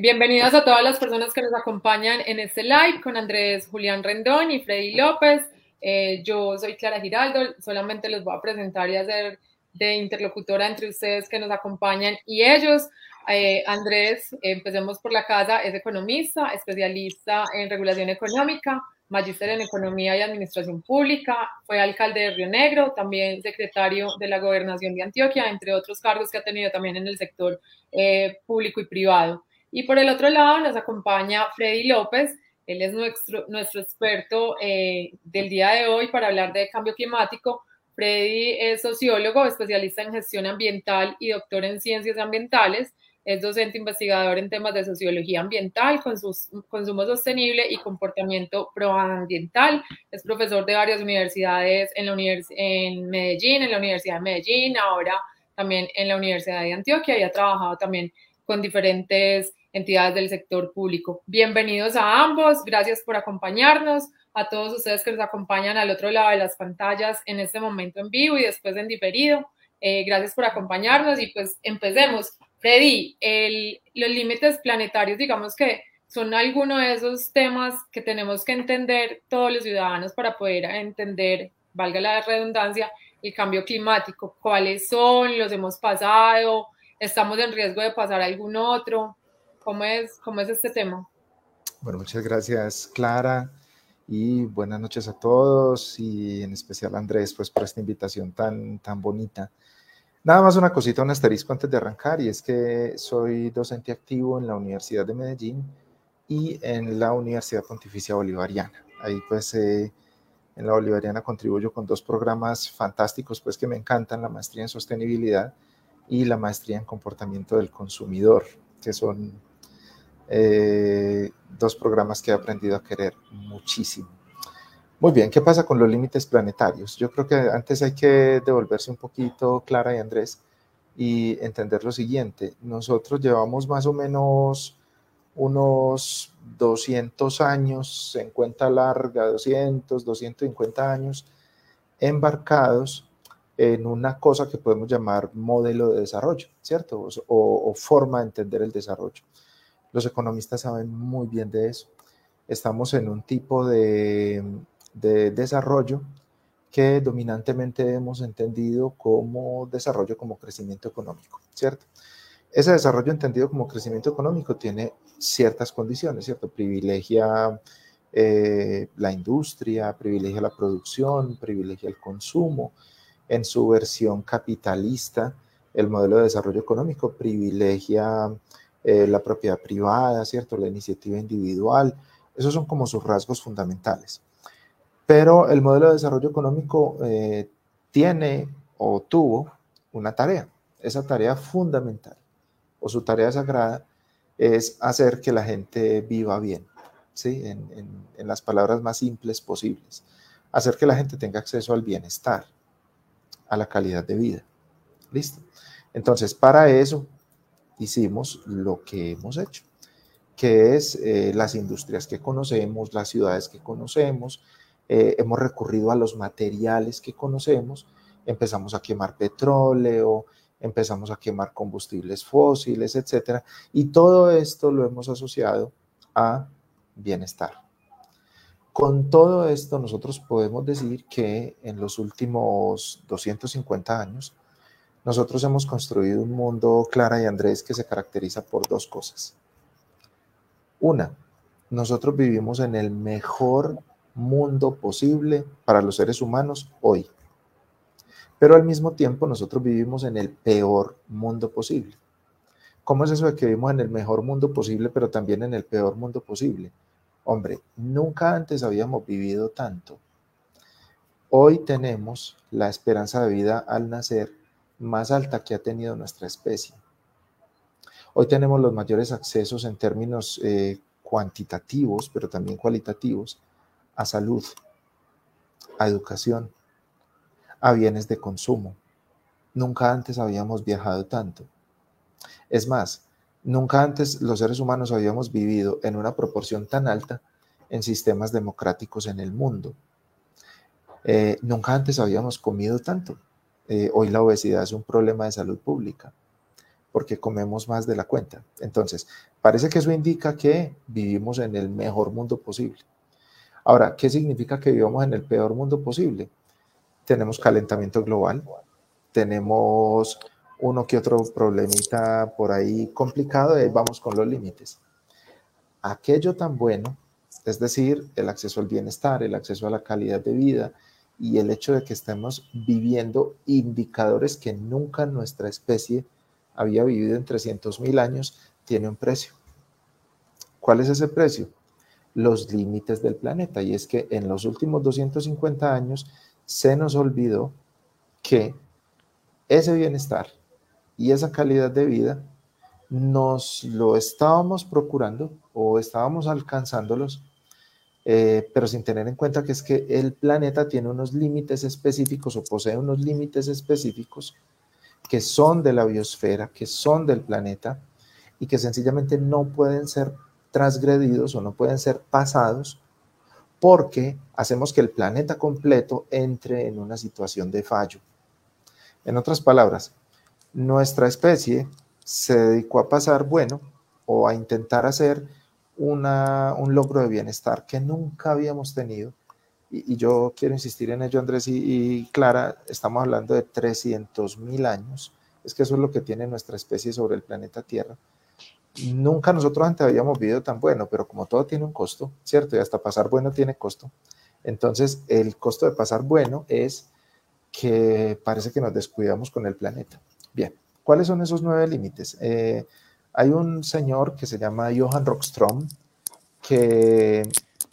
Bienvenidos a todas las personas que nos acompañan en este live con Andrés Julián Rendón y Freddy López. Eh, yo soy Clara Giraldo, solamente les voy a presentar y hacer de interlocutora entre ustedes que nos acompañan y ellos. Eh, Andrés, empecemos por la casa, es economista, especialista en regulación económica, magíster en economía y administración pública, fue alcalde de Río Negro, también secretario de la gobernación de Antioquia, entre otros cargos que ha tenido también en el sector eh, público y privado. Y por el otro lado nos acompaña Freddy López, él es nuestro, nuestro experto eh, del día de hoy para hablar de cambio climático. Freddy es sociólogo, especialista en gestión ambiental y doctor en ciencias ambientales. Es docente investigador en temas de sociología ambiental, consumo sostenible y comportamiento proambiental. Es profesor de varias universidades en, la en Medellín, en la Universidad de Medellín, ahora también en la Universidad de Antioquia y ha trabajado también con diferentes entidades del sector público. Bienvenidos a ambos, gracias por acompañarnos, a todos ustedes que nos acompañan al otro lado de las pantallas en este momento en vivo y después en diferido. Eh, gracias por acompañarnos y pues empecemos. Freddy, los límites planetarios, digamos que son algunos de esos temas que tenemos que entender todos los ciudadanos para poder entender, valga la redundancia, el cambio climático. ¿Cuáles son? ¿Los hemos pasado? ¿Estamos en riesgo de pasar algún otro? ¿Cómo es, cómo es este tema? Bueno, muchas gracias, Clara, y buenas noches a todos, y en especial a Andrés, pues por esta invitación tan, tan bonita. Nada más una cosita, un asterisco antes de arrancar, y es que soy docente activo en la Universidad de Medellín y en la Universidad Pontificia Bolivariana. Ahí pues eh, en la Bolivariana contribuyo con dos programas fantásticos, pues que me encantan, la maestría en sostenibilidad y la maestría en comportamiento del consumidor, que son eh, dos programas que he aprendido a querer muchísimo. Muy bien, ¿qué pasa con los límites planetarios? Yo creo que antes hay que devolverse un poquito, Clara y Andrés, y entender lo siguiente. Nosotros llevamos más o menos unos 200 años, en cuenta larga, 200, 250 años, embarcados en una cosa que podemos llamar modelo de desarrollo, ¿cierto? O, o forma de entender el desarrollo. Los economistas saben muy bien de eso. Estamos en un tipo de, desarrollo que dominantemente hemos entendido como desarrollo como crecimiento económico, ¿cierto? Ese desarrollo entendido como crecimiento económico tiene ciertas condiciones, ¿cierto? Privilegia eh, la industria, privilegia la producción, privilegia el consumo. En su versión capitalista, el modelo de desarrollo económico privilegia eh, la propiedad privada, ¿cierto? La iniciativa individual. Esos son como sus rasgos fundamentales. Pero el modelo de desarrollo económico eh, tiene o tuvo una tarea. Esa tarea fundamental o su tarea sagrada es hacer que la gente viva bien, ¿sí? En, en las palabras más simples posibles. Hacer que la gente tenga acceso al bienestar, a la calidad de vida. ¿Listo? Entonces, para eso hicimos lo que hemos hecho, que es eh, las industrias que conocemos, las ciudades que conocemos, eh, hemos recurrido a los materiales que conocemos, empezamos a quemar petróleo, empezamos a quemar combustibles fósiles, etcétera, y todo esto lo hemos asociado a bienestar. Con todo esto, nosotros podemos decir que en los últimos 250 años, nosotros hemos construido un mundo, Clara y Andrés, que se caracteriza por dos cosas. Una, nosotros vivimos en el mejor mundo posible para los seres humanos hoy. Pero al mismo tiempo nosotros vivimos en el peor mundo posible. ¿Cómo es eso de que vivimos en el mejor mundo posible, pero también en el peor mundo posible? Hombre, nunca antes habíamos vivido tanto. Hoy tenemos la esperanza de vida al nacer más alta que ha tenido nuestra especie. Hoy tenemos los mayores accesos en términos eh, cuantitativos, pero también cualitativos, a salud, a educación, a bienes de consumo. Nunca antes habíamos viajado tanto. Es más, nunca antes los seres humanos habíamos vivido en una proporción tan alta en sistemas democráticos en el mundo. Eh, nunca antes habíamos comido tanto. Eh, hoy la obesidad es un problema de salud pública, porque comemos más de la cuenta. Entonces, parece que eso indica que vivimos en el mejor mundo posible. Ahora, ¿qué significa que vivamos en el peor mundo posible? Tenemos calentamiento global, tenemos uno que otro problemita por ahí complicado y vamos con los límites. Aquello tan bueno, es decir, el acceso al bienestar, el acceso a la calidad de vida y el hecho de que estemos viviendo indicadores que nunca nuestra especie había vivido en 300.000 años, tiene un precio. ¿Cuál es ese precio? Los límites del planeta. Y es que en los últimos 250 años se nos olvidó que ese bienestar y esa calidad de vida nos lo estábamos procurando o estábamos alcanzándolos, eh, pero sin tener en cuenta que es que el planeta tiene unos límites específicos o posee unos límites específicos que son de la biosfera, que son del planeta y que sencillamente no pueden ser transgredidos o no pueden ser pasados porque hacemos que el planeta completo entre en una situación de fallo. En otras palabras, nuestra especie se dedicó a pasar bueno o a intentar hacer un logro de bienestar que nunca habíamos tenido y, yo quiero insistir en ello, Andrés y, Clara, estamos hablando de 300 mil años, es que eso es lo que tiene nuestra especie sobre el planeta Tierra. Nunca nosotros antes habíamos vivido tan bueno, pero como todo tiene un costo, ¿cierto? Y hasta pasar bueno tiene costo. Entonces, el costo de pasar bueno es que parece que nos descuidamos con el planeta. Bien, ¿cuáles son esos nueve límites? Eh, hay un señor que se llama Johan Rockstrom, que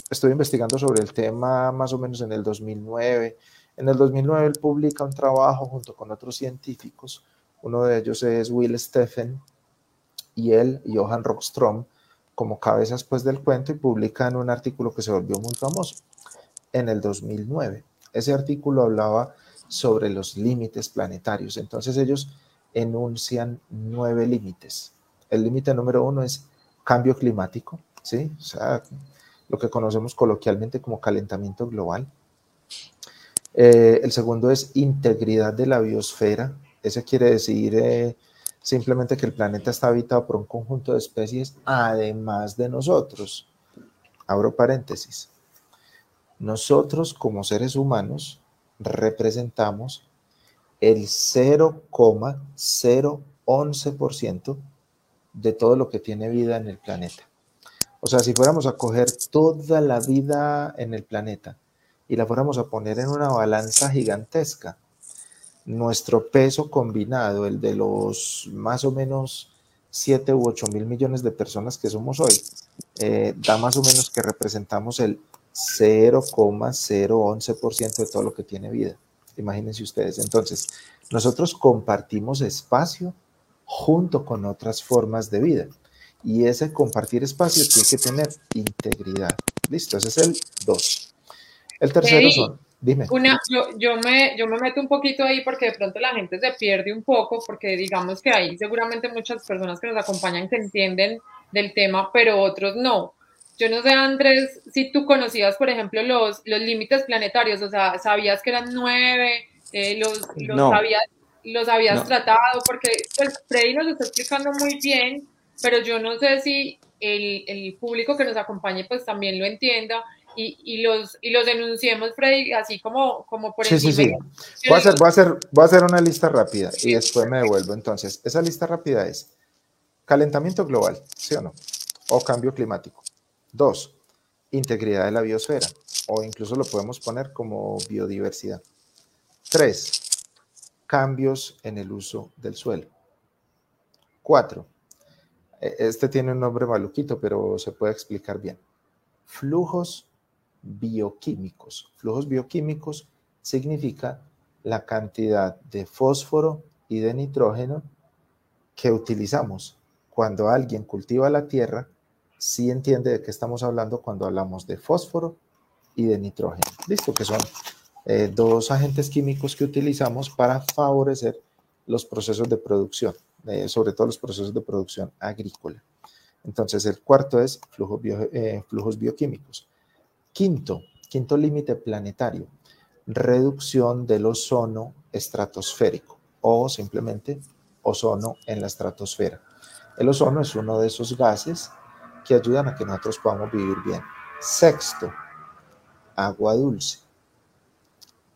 estoy investigando sobre el tema más o menos en el 2009. En el 2009 él publica un trabajo junto con otros científicos. Uno de ellos es Will Steffen y él, Johan Rockstrom, como cabezas pues del cuento y publican un artículo que se volvió muy famoso en el 2009. Ese artículo hablaba sobre los límites planetarios. Entonces ellos enuncian nueve límites. El límite número uno es cambio climático, ¿sí? O sea, lo que conocemos coloquialmente como calentamiento global. Eh, el segundo es integridad de la biosfera. Ese quiere decir eh, simplemente que el planeta está habitado por un conjunto de especies además de nosotros. Abro paréntesis. Nosotros como seres humanos representamos el 0,011% de todo lo que tiene vida en el planeta. O sea, si fuéramos a coger toda la vida en el planeta y la fuéramos a poner en una balanza gigantesca, nuestro peso combinado, el de los más o menos 7 u 8 mil millones de personas que somos hoy, eh, da más o menos que representamos el 0,011% de todo lo que tiene vida. Imagínense ustedes. Entonces, nosotros compartimos espacio junto con otras formas de vida y ese compartir espacio tiene que tener integridad. Listo, ese es el 2. El tercero son, dime. Una, yo, yo, me, yo me meto un poquito ahí porque de pronto la gente se pierde un poco, porque digamos que hay seguramente muchas personas que nos acompañan que entienden del tema, pero otros no. Yo no sé, Andrés, si tú conocías, por ejemplo, los, los límites planetarios, o sea, sabías que eran nueve, eh, los, los, habías, los habías tratado, porque pues, Freddy nos está explicando muy bien pero yo no sé si el, el público que nos acompañe pues también lo entienda y, y, los, y los denunciemos, Freddy, así como, como por sí, Sí, sí. Voy a, hacer, voy, a hacer, voy a hacer una lista rápida y después me devuelvo. Entonces, esa lista rápida es calentamiento global, ¿sí o no? O cambio climático. Dos, integridad de la biosfera, o incluso lo podemos poner como biodiversidad. Tres, cambios en el uso del suelo. Cuatro, e, este tiene un nombre maluquito, pero se puede explicar bien. Flujos bioquímicos. Flujos bioquímicos significa la cantidad de fósforo y de nitrógeno que utilizamos. Cuando alguien cultiva la tierra, sí entiende de qué estamos hablando cuando hablamos de fósforo y de nitrógeno. Listo, que son eh, dos agentes químicos que utilizamos para favorecer los procesos de producción. Eh, sobre todo los procesos de producción agrícola. Entonces, el cuarto es eh, flujos bioquímicos. Quinto, quinto límite planetario, reducción del ozono estratosférico o simplemente ozono en la estratosfera. El ozono es uno de esos gases que ayudan a que nosotros podamos vivir bien. Sexto, agua dulce.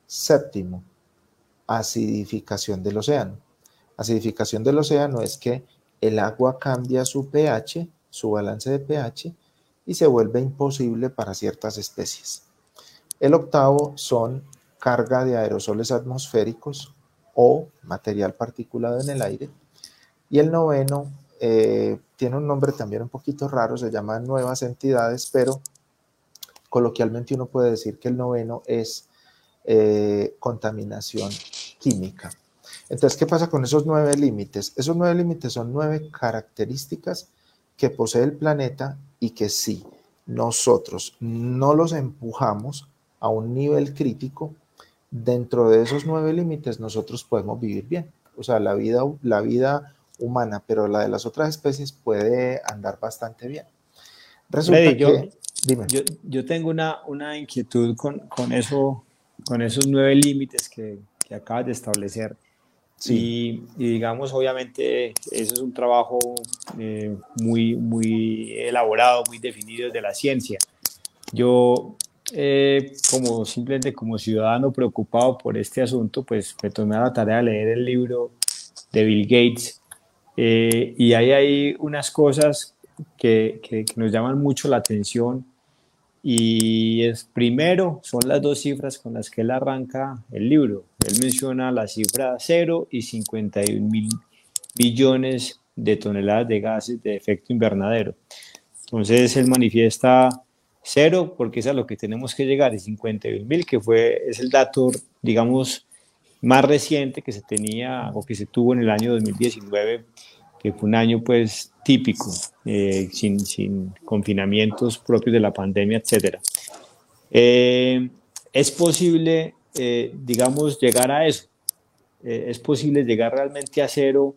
Séptimo, acidificación del océano. Acidificación del océano es que el agua cambia su pH, su balance de pH, y se vuelve imposible para ciertas especies. El octavo son carga de aerosoles atmosféricos o material particulado en el aire. Y el noveno eh, tiene un nombre también un poquito raro, se llama nuevas entidades, pero coloquialmente uno puede decir que el noveno es eh, contaminación química. Entonces, ¿qué pasa con esos nueve límites? Esos nueve límites son nueve características que posee el planeta y que si nosotros no los empujamos a un nivel crítico, dentro de esos nueve límites nosotros podemos vivir bien. O sea, la vida, la vida humana, pero la de las otras especies puede andar bastante bien. Resulta que, yo, dime. Yo, tengo una, una inquietud con, con, eso, con esos nueve límites que, que acabas de establecer. Sí. Y, digamos, obviamente, eso es un trabajo eh, muy, muy elaborado, muy definido de la ciencia. Yo eh, como simplemente como ciudadano preocupado por este asunto, pues me tomé la tarea de leer el libro de Bill Gates eh, y ahí hay unas cosas que, que, nos llaman mucho la atención y es primero son las dos cifras con las que él arranca el libro. Él menciona la cifra 0 y 51 mil billones de toneladas de gases de efecto invernadero. Entonces él manifiesta Cero, porque es a lo que tenemos que llegar, y 51 mil, que fue, es el dato, digamos, más reciente que se tenía o que se tuvo en el año 2019, que fue un año pues típico, eh, sin, sin, confinamientos propios de la pandemia, etc. Eh, es posible, eh, digamos, llegar a eso. es posible llegar realmente a cero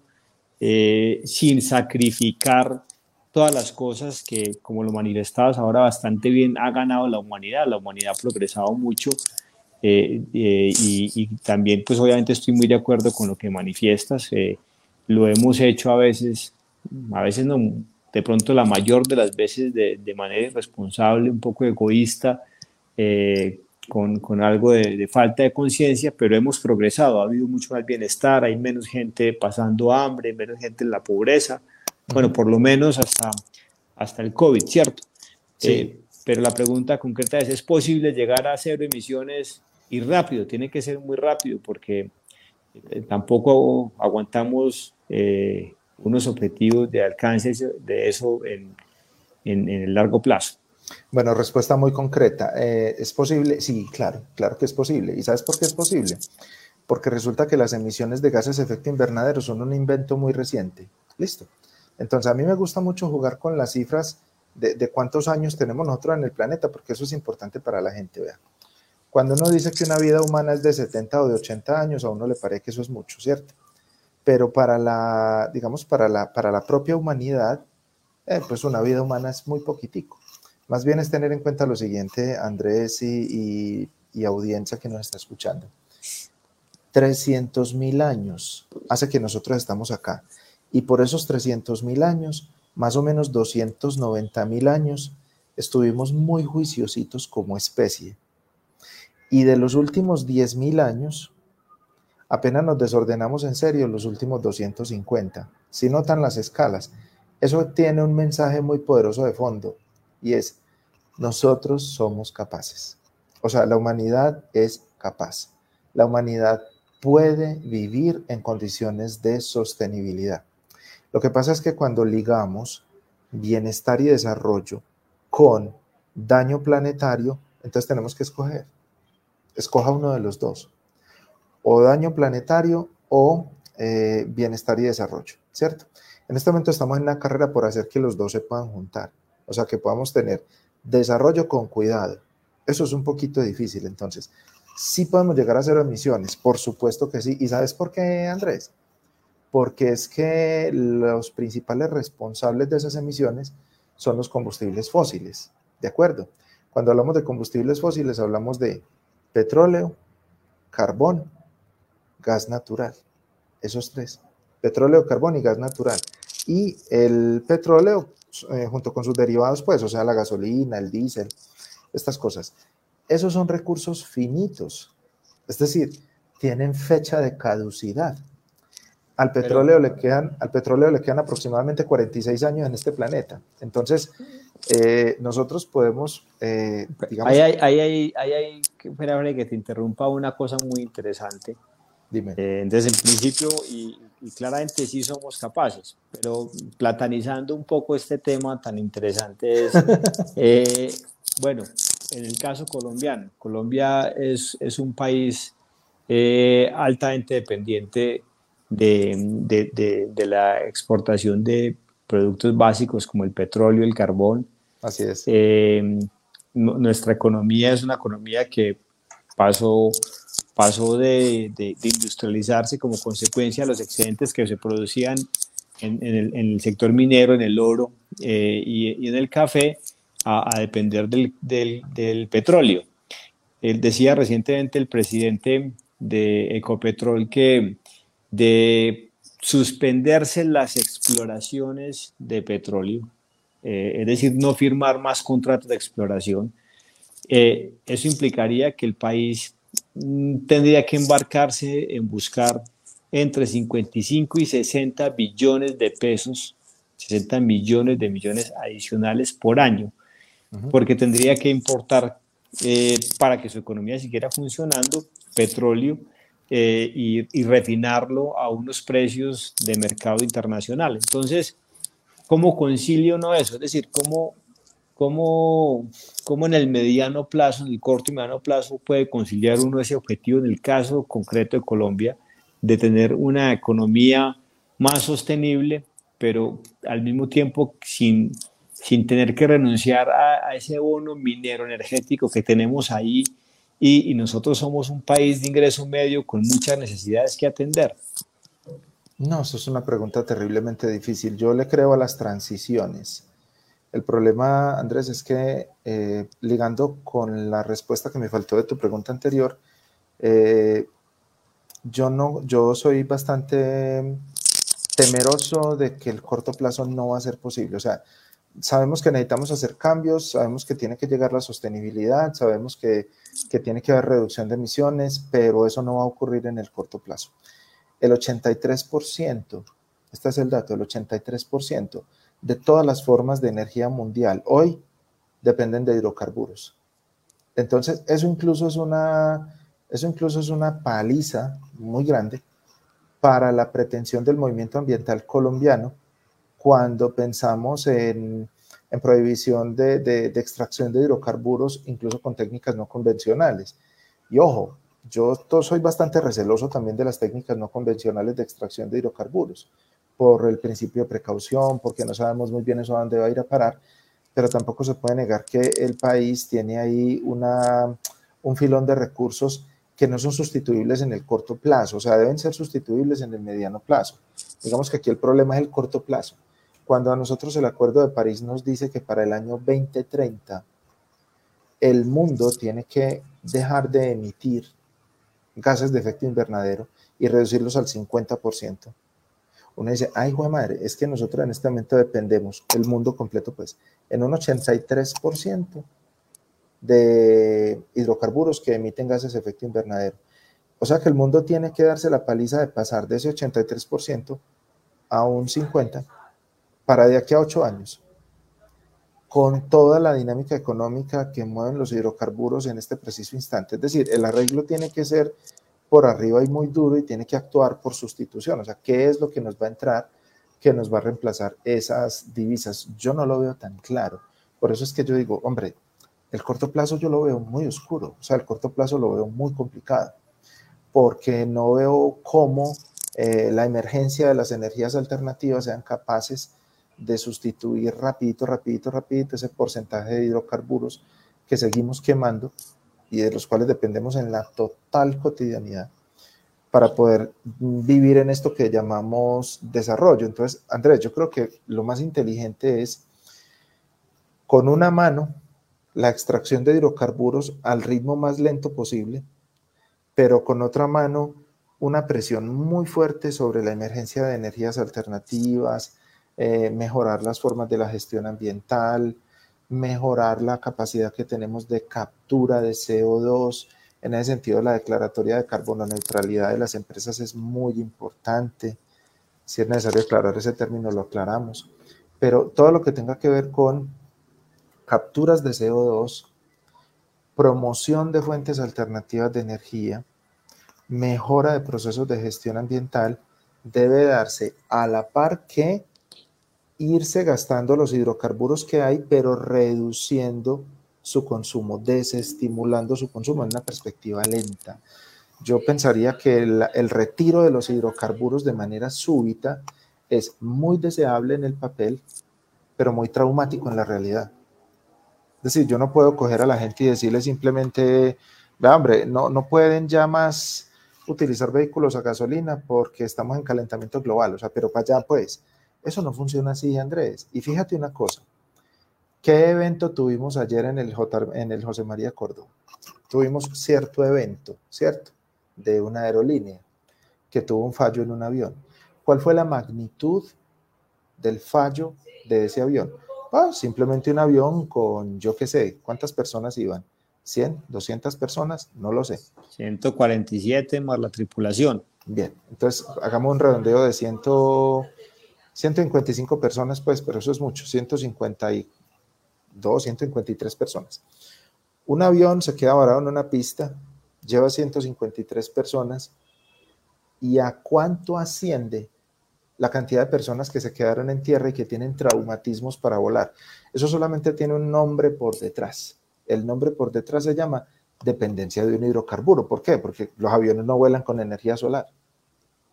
sin sacrificar todas las cosas que, como lo manifestabas ahora bastante bien, ha ganado la humanidad. La humanidad ha progresado mucho eh, eh, y, también, pues obviamente estoy muy de acuerdo con lo que manifiestas. Eh, lo hemos hecho a veces, a veces no, de pronto la mayor de las veces de, de manera irresponsable, un poco egoísta, con, con, algo de, de falta de conciencia, pero hemos progresado, ha habido mucho más bienestar, hay menos gente pasando hambre, menos gente en la pobreza bueno, por lo menos hasta, hasta el COVID, ¿cierto? Sí. Eh, pero la pregunta concreta es, ¿es posible llegar a cero emisiones y rápido? Tiene que ser muy rápido porque eh, tampoco aguantamos eh, unos objetivos de alcance de eso en, en, el largo plazo. Bueno, respuesta muy concreta. ¿Es posible? Sí, claro, claro que es posible. ¿Y sabes por qué es posible? Porque resulta que las emisiones de gases de efecto invernadero son un invento muy reciente. Listo. Entonces, a mí me gusta mucho jugar con las cifras de, cuántos años tenemos nosotros en el planeta, porque eso es importante para la gente, vea. Cuando uno dice que una vida humana es de 70 o de 80 años, a uno le parece que eso es mucho, ¿cierto? Pero para la, digamos, para la, para la propia humanidad, eh, pues una vida humana es muy poquitico. Más bien es tener en cuenta lo siguiente, Andrés y, y audiencia que nos está escuchando. 300 mil años hace que nosotros estamos acá. Y por esos 300 mil años, más o menos 290 mil años, estuvimos muy juiciositos como especie. Y de los últimos 10 mil años, apenas nos desordenamos en serio los últimos 250. Si notan las escalas, eso tiene un mensaje muy poderoso de fondo y es, nosotros somos capaces. O sea, la humanidad es capaz. La humanidad puede vivir en condiciones de sostenibilidad. Lo que pasa es que cuando ligamos bienestar y desarrollo con daño planetario, entonces tenemos que escoger. Escoja uno de los dos. O daño planetario o eh, bienestar y desarrollo, ¿cierto? En este momento estamos en una carrera por hacer que los dos se puedan juntar. O sea, que podamos tener desarrollo con cuidado. Eso es un poquito difícil, entonces. Sí podemos llegar a cero emisiones, por supuesto que sí. ¿Y sabes por qué, Andrés? porque es que los principales responsables de esas emisiones son los combustibles fósiles, ¿de acuerdo? Cuando hablamos de combustibles fósiles hablamos de petróleo, carbón, gas natural, esos tres. petróleo, carbón y gas natural. Y el petróleo, eh, junto con sus derivados, pues, o sea, la gasolina, el diésel, estas cosas. Esos son recursos finitos, es decir, tienen fecha de caducidad. Al petróleo, le quedan, al petróleo le quedan aproximadamente 46 años en este planeta. Entonces, eh, nosotros podemos, eh, digamos... Ahí hay, ahí hay, ahí hay, que te interrumpa una cosa muy interesante. Dime. Eh, entonces, en principio, y, claramente sí somos capaces, pero platanizando un poco este tema tan interesante es, eh, bueno, en el caso colombiano, Colombia es, es un país altamente dependiente de, de, de, la exportación de productos básicos como el petróleo, el carbón. Así es. Eh, nuestra economía es una economía que pasó, pasó de, industrializarse como consecuencia de los excedentes que se producían en, el, sector minero, en el oro eh, y, en el café, a, depender del, petróleo. Él decía recientemente el presidente de Ecopetrol que de suspenderse las exploraciones de petróleo, eh, es decir, no firmar más contratos de exploración. Eh, eso implicaría que el país tendría que embarcarse en buscar entre 55 y 60 billones de pesos, 60 millones de millones adicionales por año, porque tendría que importar eh, para que su economía siguiera funcionando petróleo eh, y, refinarlo a unos precios de mercado internacional. Entonces, ¿cómo concilio no eso? Es decir, ¿cómo, cómo, cómo en el mediano plazo, en el corto y mediano plazo, puede conciliar uno ese objetivo en el caso concreto de Colombia de tener una economía más sostenible, pero al mismo tiempo sin, sin tener que renunciar a, ese bono minero energético que tenemos ahí y, nosotros somos un país de ingreso medio con muchas necesidades que atender. No, eso es una pregunta terriblemente difícil. Yo le creo a las transiciones. El problema, Andrés, es que eh, ligando con la respuesta que me faltó de tu pregunta anterior, eh, yo no, yo soy bastante temeroso de que el corto plazo no va a ser posible. O sea, sabemos que necesitamos hacer cambios, sabemos que tiene que llegar la sostenibilidad, sabemos que, tiene que haber reducción de emisiones, pero eso no va a ocurrir en el corto plazo. El 83%, este es el dato, el 83% de todas las formas de energía mundial hoy dependen de hidrocarburos. Entonces, eso incluso es una, eso incluso es una paliza muy grande para la pretensión del movimiento ambiental colombiano cuando pensamos en, prohibición de, extracción de hidrocarburos, incluso con técnicas no convencionales. Y ojo, yo soy bastante receloso también de las técnicas no convencionales de extracción de hidrocarburos, por el principio de precaución, porque no sabemos muy bien eso a dónde va a ir a parar, pero tampoco se puede negar que el país tiene ahí una, un filón de recursos que no son sustituibles en el corto plazo, o sea, deben ser sustituibles en el mediano plazo. Digamos que aquí el problema es el corto plazo cuando a nosotros el Acuerdo de París nos dice que para el año 2030 el mundo tiene que dejar de emitir gases de efecto invernadero y reducirlos al 50%. Uno dice, ay, hijo de madre, es que nosotros en este momento dependemos, el mundo completo, pues, en un 83% de hidrocarburos que emiten gases de efecto invernadero. O sea que el mundo tiene que darse la paliza de pasar de ese 83% a un 50% para de aquí a ocho años, con toda la dinámica económica que mueven los hidrocarburos en este preciso instante. Es decir, el arreglo tiene que ser por arriba y muy duro y tiene que actuar por sustitución. O sea, ¿qué es lo que nos va a entrar que nos va a reemplazar esas divisas? Yo no lo veo tan claro. Por eso es que yo digo, hombre, el corto plazo yo lo veo muy oscuro, o sea, el corto plazo lo veo muy complicado, porque no veo cómo eh, la emergencia de las energías alternativas sean capaces de sustituir rapidito, rapidito, rapidito ese porcentaje de hidrocarburos que seguimos quemando y de los cuales dependemos en la total cotidianidad para poder vivir en esto que llamamos desarrollo. Entonces, Andrés, yo creo que lo más inteligente es con una mano la extracción de hidrocarburos al ritmo más lento posible, pero con otra mano una presión muy fuerte sobre la emergencia de energías alternativas, eh, mejorar las formas de la gestión ambiental, mejorar la capacidad que tenemos de captura de CO2. En ese sentido, la declaratoria de carbono neutralidad de las empresas es muy importante. Si es necesario aclarar ese término, lo aclaramos. Pero todo lo que tenga que ver con capturas de CO2, promoción de fuentes alternativas de energía, mejora de procesos de gestión ambiental, debe darse a la par que irse gastando los hidrocarburos que hay, pero reduciendo su consumo, desestimulando su consumo en una perspectiva lenta. Yo pensaría que el, retiro de los hidrocarburos de manera súbita es muy deseable en el papel, pero muy traumático en la realidad. Es decir, yo no puedo coger a la gente y decirle simplemente, vea, hombre, no, no pueden ya más utilizar vehículos a gasolina porque estamos en calentamiento global, o sea, pero para allá pues, eso no funciona así, Andrés. Y fíjate una cosa, ¿qué evento tuvimos ayer en el, J, en el José María Córdoba? Tuvimos cierto evento, ¿cierto? De una aerolínea que tuvo un fallo en un avión. ¿Cuál fue la magnitud del fallo de ese avión? Ah, simplemente un avión con, yo qué sé, ¿cuántas personas iban? ¿100? ¿200 personas? No lo sé. 147 más la tripulación. Bien, entonces hagamos un redondeo de 100, 155 personas, pues, pero eso es mucho, 152, 153 personas. Un avión se queda varado en una pista, lleva 153 personas, ¿y a cuánto asciende la cantidad de personas que se quedaron en tierra y que tienen traumatismos para volar? Eso solamente tiene un nombre por detrás. El nombre por detrás se llama dependencia de un hidrocarburo. ¿Por qué? Porque los aviones no vuelan con energía solar.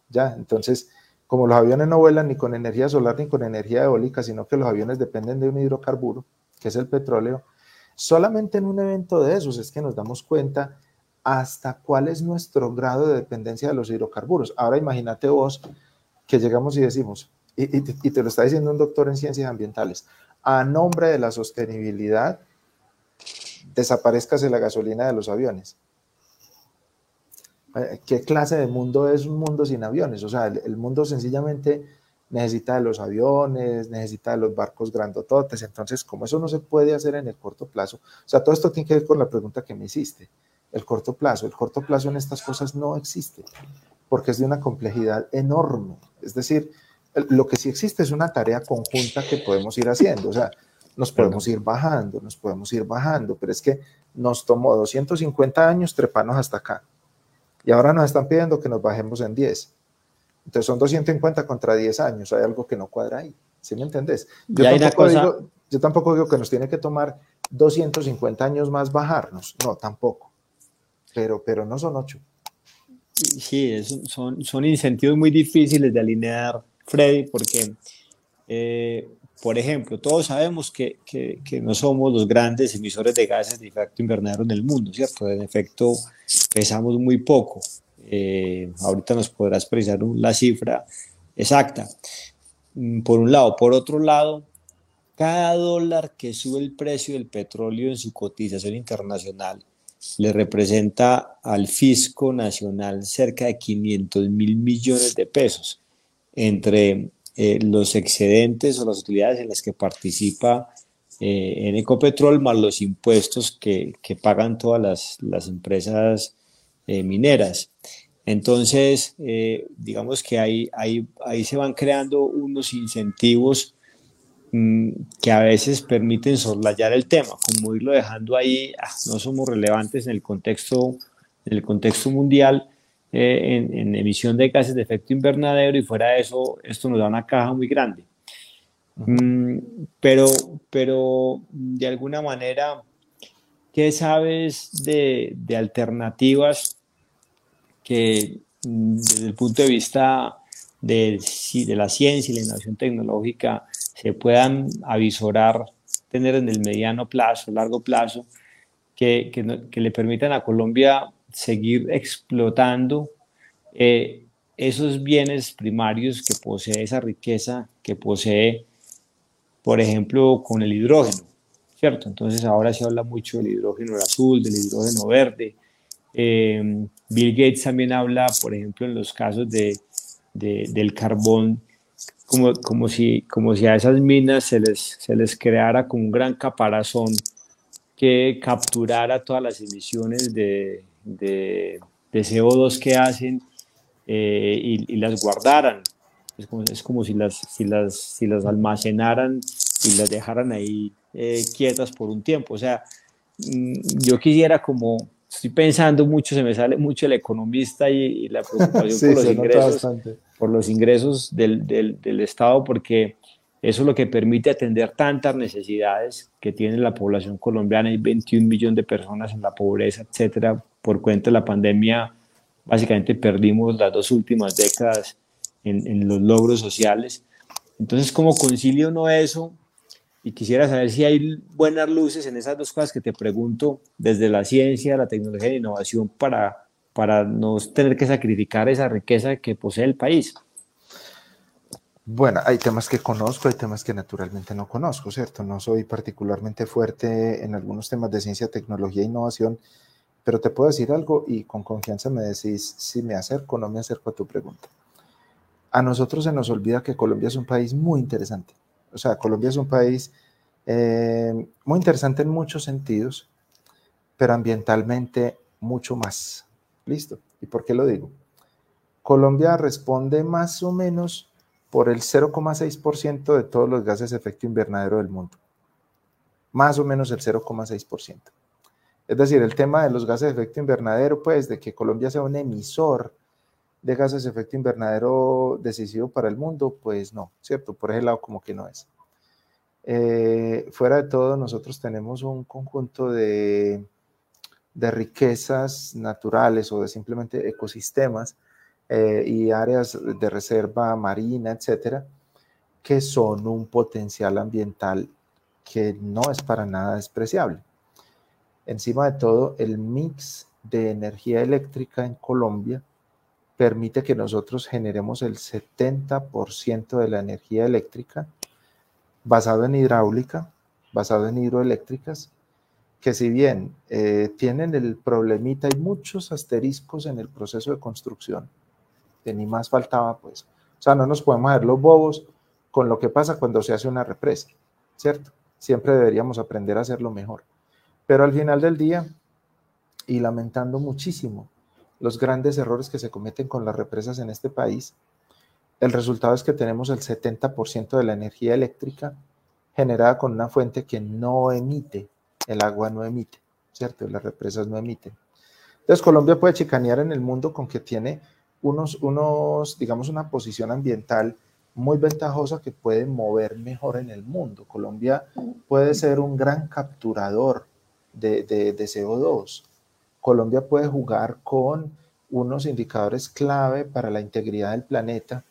Ya, entonces, como los aviones no vuelan ni con energía solar ni con energía eólica, sino que los aviones dependen de un hidrocarburo, que es el petróleo, solamente en un evento de esos es que nos damos cuenta hasta cuál es nuestro grado de dependencia de los hidrocarburos. Ahora imagínate vos que llegamos y decimos, y, y te lo está diciendo un doctor en ciencias ambientales, a nombre de la sostenibilidad, desaparezcase la gasolina de los aviones. Eh, ¿Qué clase de mundo es un mundo sin aviones? O sea, el, mundo sencillamente necesita de los aviones, necesita de los barcos grandototes, entonces como eso no se puede hacer en el corto plazo, o sea, todo esto tiene que ver con la pregunta que me hiciste, el corto plazo, el corto plazo en estas cosas no existe, porque es de una complejidad enorme, es decir, lo que sí existe es una tarea conjunta que podemos ir haciendo, o sea, nos podemos ir bajando, nos podemos ir bajando, pero es que nos tomó 250 años treparnos hasta acá. Y ahora nos están pidiendo que nos bajemos en 10. Entonces son 250 contra 10 años, hay algo que no cuadra ahí. ¿Sí me entendés? Yo, tampoco, digo, yo tampoco digo que nos tiene que tomar 250 años más bajarnos, no, tampoco. Pero, pero no son 8. Sí, son, son incentivos muy difíciles de alinear, Freddy, porque eh, por ejemplo, todos sabemos que, que, no somos los grandes emisores de gases de efecto invernadero en el mundo, ¿cierto? En efecto, pesamos muy poco. Eh, ahorita nos podrás precisar la cifra exacta. Mm, por un lado. Por otro lado, cada dólar que sube el precio del petróleo en su cotización internacional le representa al fisco nacional cerca de 500 mil millones de pesos entre eh, los excedentes o las utilidades en las que participa eh, en Ecopetrol, más los impuestos que, que pagan todas las, las empresas eh, mineras. Entonces, digamos que ahí, ahí, ahí se van creando unos incentivos mm, que a veces permiten soslayar el tema, como irlo dejando ahí, ah, no somos relevantes en el contexto, en el contexto mundial, eh, en, emisión de gases de efecto invernadero y fuera de eso, esto nos da una caja muy grande. Mm, pero, pero de alguna manera, ¿qué sabes de, de alternativas que desde el punto de vista de, de la ciencia y la innovación tecnológica se puedan avisorar, tener en el mediano plazo, largo plazo, que, que, que le permitan a Colombia seguir explotando eh, esos bienes primarios que posee esa riqueza que posee, por ejemplo, con el hidrógeno, ¿cierto? Entonces ahora se habla mucho del hidrógeno azul, del hidrógeno verde, Eh, Bill Gates también habla, por ejemplo, en los casos de, del carbón, como, como, si, como si a esas minas se les, se les creara como un gran caparazón que capturara todas las emisiones de, de, CO2 que hacen eh, y, las guardaran. Es como, es como si, las, si, las, si las almacenaran y las dejaran ahí eh, quietas por un tiempo. O sea, mm, yo quisiera como, estoy pensando mucho, se me sale mucho el economista y, la preocupación por, los ingresos, por los ingresos del, del, del, Estado, porque eso es lo que permite atender tantas necesidades que tiene la población colombiana. Hay 21 millones de personas en la pobreza, etcétera. Por cuenta de la pandemia, básicamente perdimos las dos últimas décadas en, en los logros sociales. Entonces, ¿cómo concilia uno eso y quisiera saber si hay buenas luces en esas dos cosas que te pregunto, desde la ciencia, la tecnología y la innovación, para, para no tener que sacrificar esa riqueza que posee el país. Bueno, hay temas que conozco, hay temas que naturalmente no conozco, ¿cierto? No soy particularmente fuerte en algunos temas de ciencia, tecnología e innovación, pero te puedo decir algo y con confianza me decís si me acerco o no me acerco a tu pregunta. A nosotros se nos olvida que Colombia es un país muy interesante o sea, Colombia es un país eh, muy interesante en muchos sentidos, pero ambientalmente mucho más. ¿Listo? ¿Y por qué lo digo? Colombia responde más o menos por el 0,6% de todos los gases de efecto invernadero del mundo. Más o menos el 0,6%. Es decir, el tema de los gases de efecto invernadero, pues de que Colombia sea un emisor de gases de efecto invernadero decisivo para el mundo, pues no, ¿cierto? Por ese lado como que no es. Eh, fuera de todo, nosotros tenemos un conjunto de, de riquezas naturales o de simplemente ecosistemas eh, y áreas de reserva marina, etcétera, que son un potencial ambiental que no es para nada despreciable. Encima de todo, el mix de energía eléctrica en Colombia permite que nosotros generemos el 70% de la energía eléctrica basado en hidráulica, basado en hidroeléctricas, que si bien eh, tienen el problemita, hay muchos asteriscos en el proceso de construcción, que ni más faltaba pues. O sea, no nos podemos ver los bobos con lo que pasa cuando se hace una represa, ¿cierto? Siempre deberíamos aprender a hacerlo mejor. Pero al final del día, y lamentando muchísimo los grandes errores que se cometen con las represas en este país, el resultado es que tenemos el 70% de la energía eléctrica generada con una fuente que no emite, el agua no emite, ¿cierto? Las represas no emiten. Entonces Colombia puede chicanear en el mundo con que tiene unos, unos, digamos, una posición ambiental muy ventajosa que puede mover mejor en el mundo. Colombia puede ser un gran capturador de, de, de CO2. Colombia puede jugar con unos indicadores clave para la integridad del planeta,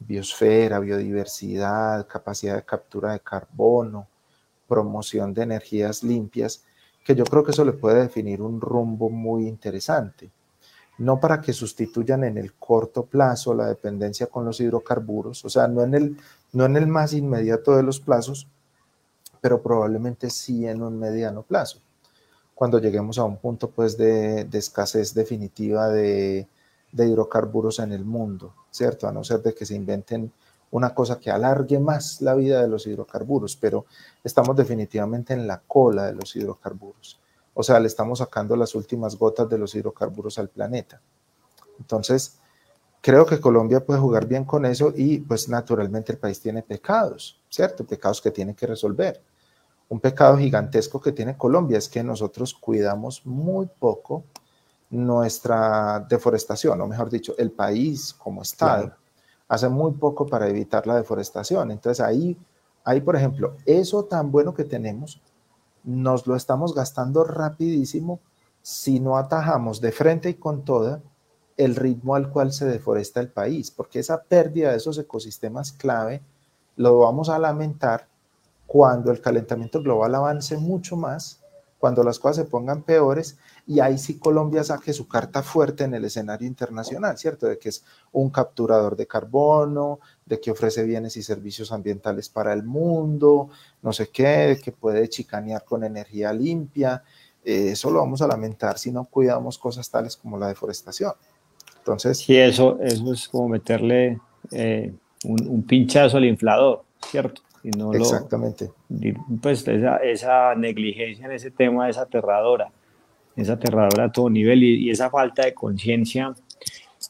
biosfera, biodiversidad, capacidad de captura de carbono, promoción de energías limpias, que yo creo que eso le puede definir un rumbo muy interesante. No para que sustituyan en el corto plazo la dependencia con los hidrocarburos, o sea, no en el, no en el más inmediato de los plazos, pero probablemente sí en un mediano plazo cuando lleguemos a un punto pues de, escasez definitiva de, hidrocarburos en el mundo, ¿cierto? A no ser de que se inventen una cosa que alargue más la vida de los hidrocarburos, pero estamos definitivamente en la cola de los hidrocarburos. O sea, le estamos sacando las últimas gotas de los hidrocarburos al planeta. Entonces, creo que Colombia puede jugar bien con eso y pues naturalmente el país tiene pecados, ¿cierto? Pecados que tiene que resolver un pecado gigantesco que tiene Colombia es que nosotros cuidamos muy poco nuestra deforestación, o mejor dicho, el país como Estado hace muy poco para evitar la deforestación. Entonces ahí, ahí, por ejemplo, eso tan bueno que tenemos, nos lo estamos gastando rapidísimo si no atajamos de frente y con toda el ritmo al cual se deforesta el país, porque esa pérdida de esos ecosistemas clave lo vamos a lamentar cuando el calentamiento global avance mucho más, cuando las cosas se pongan peores, y ahí sí Colombia saque su carta fuerte en el escenario internacional, ¿cierto? De que es un capturador de carbono, de que ofrece bienes y servicios ambientales para el mundo, no sé qué, que puede chicanear con energía limpia, eso lo vamos a lamentar si no cuidamos cosas tales como la deforestación. Entonces... Sí, eso, eso es como meterle eh, un, pinchazo al inflador, ¿cierto? Y no Exactamente. pues esa, esa, negligencia en ese tema es aterradora, es aterradora a todo nivel y, esa falta de conciencia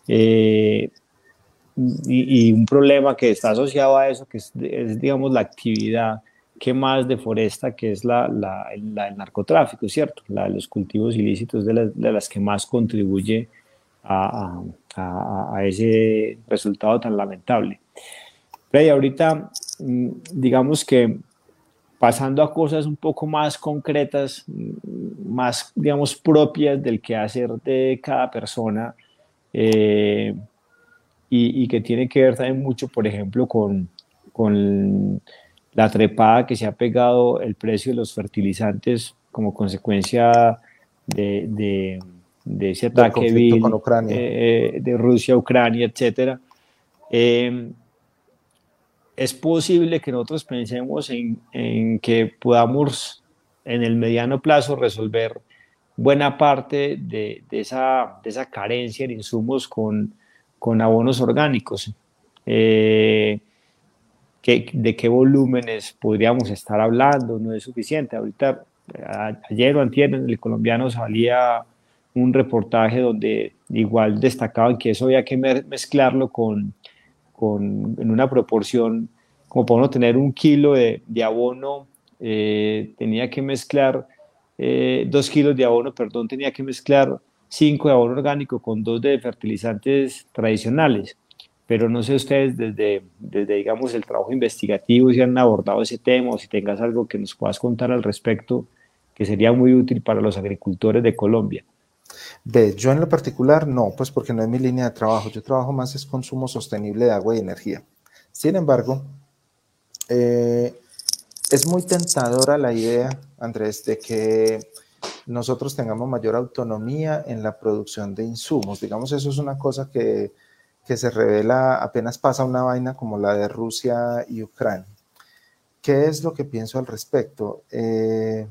eh, y, un problema que está asociado a eso, que es, digamos, la actividad que más deforesta, que es la, la, el narcotráfico, ¿cierto? La de los cultivos ilícitos de, de las que más contribuye a, a, a, ese resultado tan lamentable. Y ahorita, digamos que pasando a cosas un poco más concretas, mm, más, digamos, propias del que hacer de cada persona, eh, y, que tiene que ver también mucho, por ejemplo, con, con la trepada que se ha pegado el precio de los fertilizantes como consecuencia de, de, de ese ataque eh, de Rusia, Ucrania, etcétera. Es posible que nosotros pensemos en, que podamos en el mediano plazo resolver buena parte de, de, esa, de esa carencia en insumos con, con abonos orgánicos. Eh, ¿De qué volúmenes podríamos estar hablando? No es suficiente. Ahorita, ayer o antier en el colombiano salía un reportaje donde igual destacaban que eso había que mezclarlo con, con en una proporción, como para uno tener un kilo de, abono, eh, tenía que mezclar eh, dos kilos de abono, perdón, tenía que mezclar cinco de abono orgánico con dos de fertilizantes tradicionales. Pero no sé ustedes desde, desde, digamos, el trabajo investigativo si han abordado ese tema o si tengas algo que nos puedas contar al respecto que sería muy útil para los agricultores de Colombia. Ve, yo en lo particular no, pues porque no es mi línea de trabajo. Yo trabajo más es consumo sostenible de agua y energía. Sin embargo, eh, es muy tentadora la idea, Andrés, de que nosotros tengamos mayor autonomía en la producción de insumos. Digamos, eso es una cosa que, que se revela apenas pasa una vaina como la de Rusia y Ucrania. ¿Qué es lo que pienso al respecto? Eh,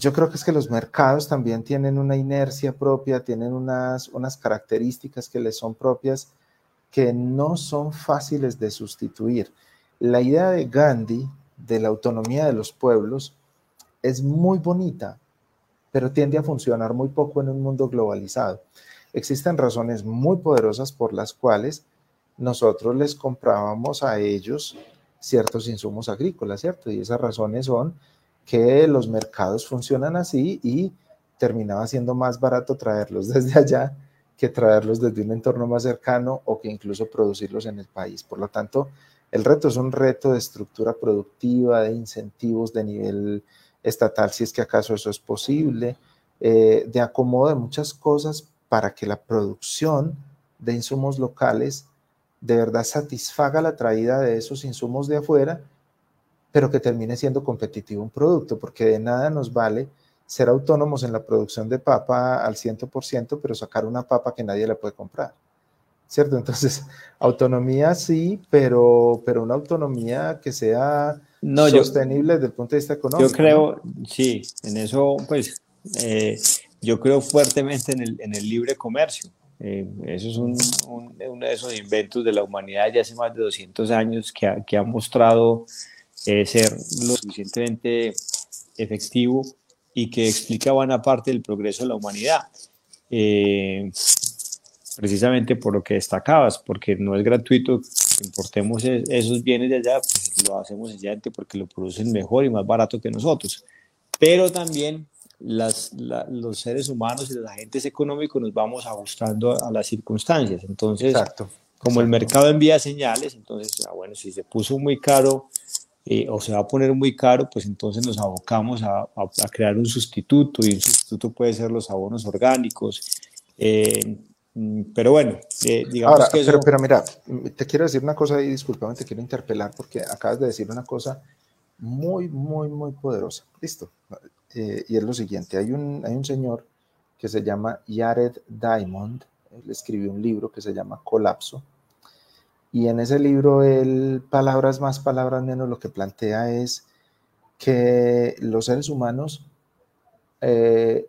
yo creo que es que los mercados también tienen una inercia propia, tienen unas, unas características que les son propias que no son fáciles de sustituir. La idea de Gandhi de la autonomía de los pueblos es muy bonita, pero tiende a funcionar muy poco en un mundo globalizado. Existen razones muy poderosas por las cuales nosotros les comprábamos a ellos ciertos insumos agrícolas, ¿cierto? Y esas razones son que los mercados funcionan así y terminaba siendo más barato traerlos desde allá que traerlos desde un entorno más cercano o que incluso producirlos en el país. Por lo tanto, el reto es un reto de estructura productiva, de incentivos de nivel estatal, si es que acaso eso es posible, eh, de acomodo de muchas cosas para que la producción de insumos locales de verdad satisfaga la traída de esos insumos de afuera pero que termine siendo competitivo un producto, porque de nada nos vale ser autónomos en la producción de papa al 100%, pero sacar una papa que nadie le puede comprar. ¿Cierto? Entonces, autonomía sí, pero, pero una autonomía que sea sostenible desde el punto de vista económico. Yo creo, sí, en eso, pues, eh, yo creo fuertemente en el, en el libre comercio. Eh, eso es un, uno de esos inventos de la humanidad ya hace más de 200 años que ha, que ha mostrado eh, ser lo suficientemente efectivo y que explica buena parte del progreso de la humanidad. Eh, precisamente por lo que destacabas, porque no es gratuito que importemos e-, esos bienes de allá, pues lo hacemos sencillamente porque lo producen mejor y más barato que nosotros. Pero también las, los seres humanos y los agentes económicos nos vamos ajustando a, las circunstancias. Entonces, como el mercado envía señales, entonces, ah, bueno, si se puso muy caro eh, o se va a poner muy caro, pues entonces nos abocamos a, a, crear un sustituto y un sustituto puede ser los abonos orgánicos. Eh, mm, pero bueno, eh, digamos que pero, pero mira, te quiero decir una cosa y discúlpame, te quiero interpelar porque acabas de decir una cosa muy, muy, muy poderosa. Listo. y es lo siguiente, hay un, hay un señor que se llama Jared Diamond, él escribió un libro que se llama Colapso, y en ese libro, él, palabras más, palabras menos, lo que plantea es que los seres humanos eh,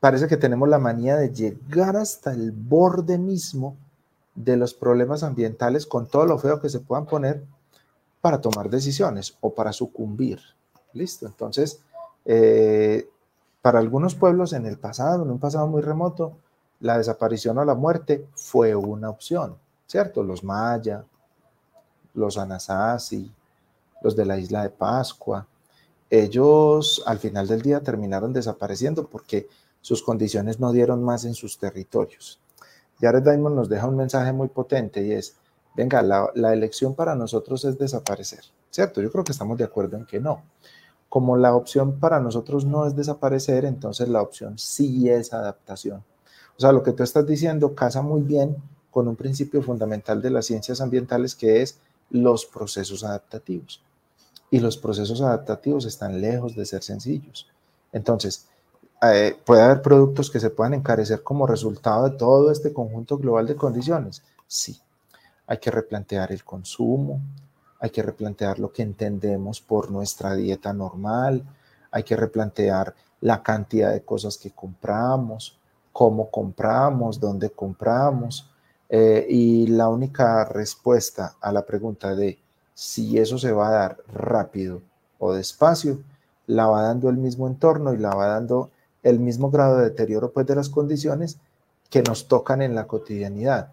parece que tenemos la manía de llegar hasta el borde mismo de los problemas ambientales con todo lo feo que se puedan poner para tomar decisiones o para sucumbir. Listo. Entonces, eh, para algunos pueblos en el pasado, en un pasado muy remoto, la desaparición o la muerte fue una opción, ¿cierto? Los maya, los anasazi, los de la isla de Pascua, ellos al final del día terminaron desapareciendo porque sus condiciones no dieron más en sus territorios. Jared Diamond nos deja un mensaje muy potente y es, venga, la, la, elección para nosotros es desaparecer, ¿cierto? Yo creo que estamos de acuerdo en que no. Como la opción para nosotros no es desaparecer, entonces la opción sí es adaptación. O sea, lo que tú estás diciendo casa muy bien con un principio fundamental de las ciencias ambientales que es los procesos adaptativos. Y los procesos adaptativos están lejos de ser sencillos. Entonces, eh, puede haber productos que se puedan encarecer como resultado de todo este conjunto global de condiciones. Sí, hay que replantear el consumo, hay que replantear lo que entendemos por nuestra dieta normal, hay que replantear la cantidad de cosas que compramos, cómo compramos, dónde compramos. Eh, y la única respuesta a la pregunta de si eso se va a dar rápido o despacio, la va dando el mismo entorno y la va dando el mismo grado de deterioro pues, de las condiciones que nos tocan en la cotidianidad.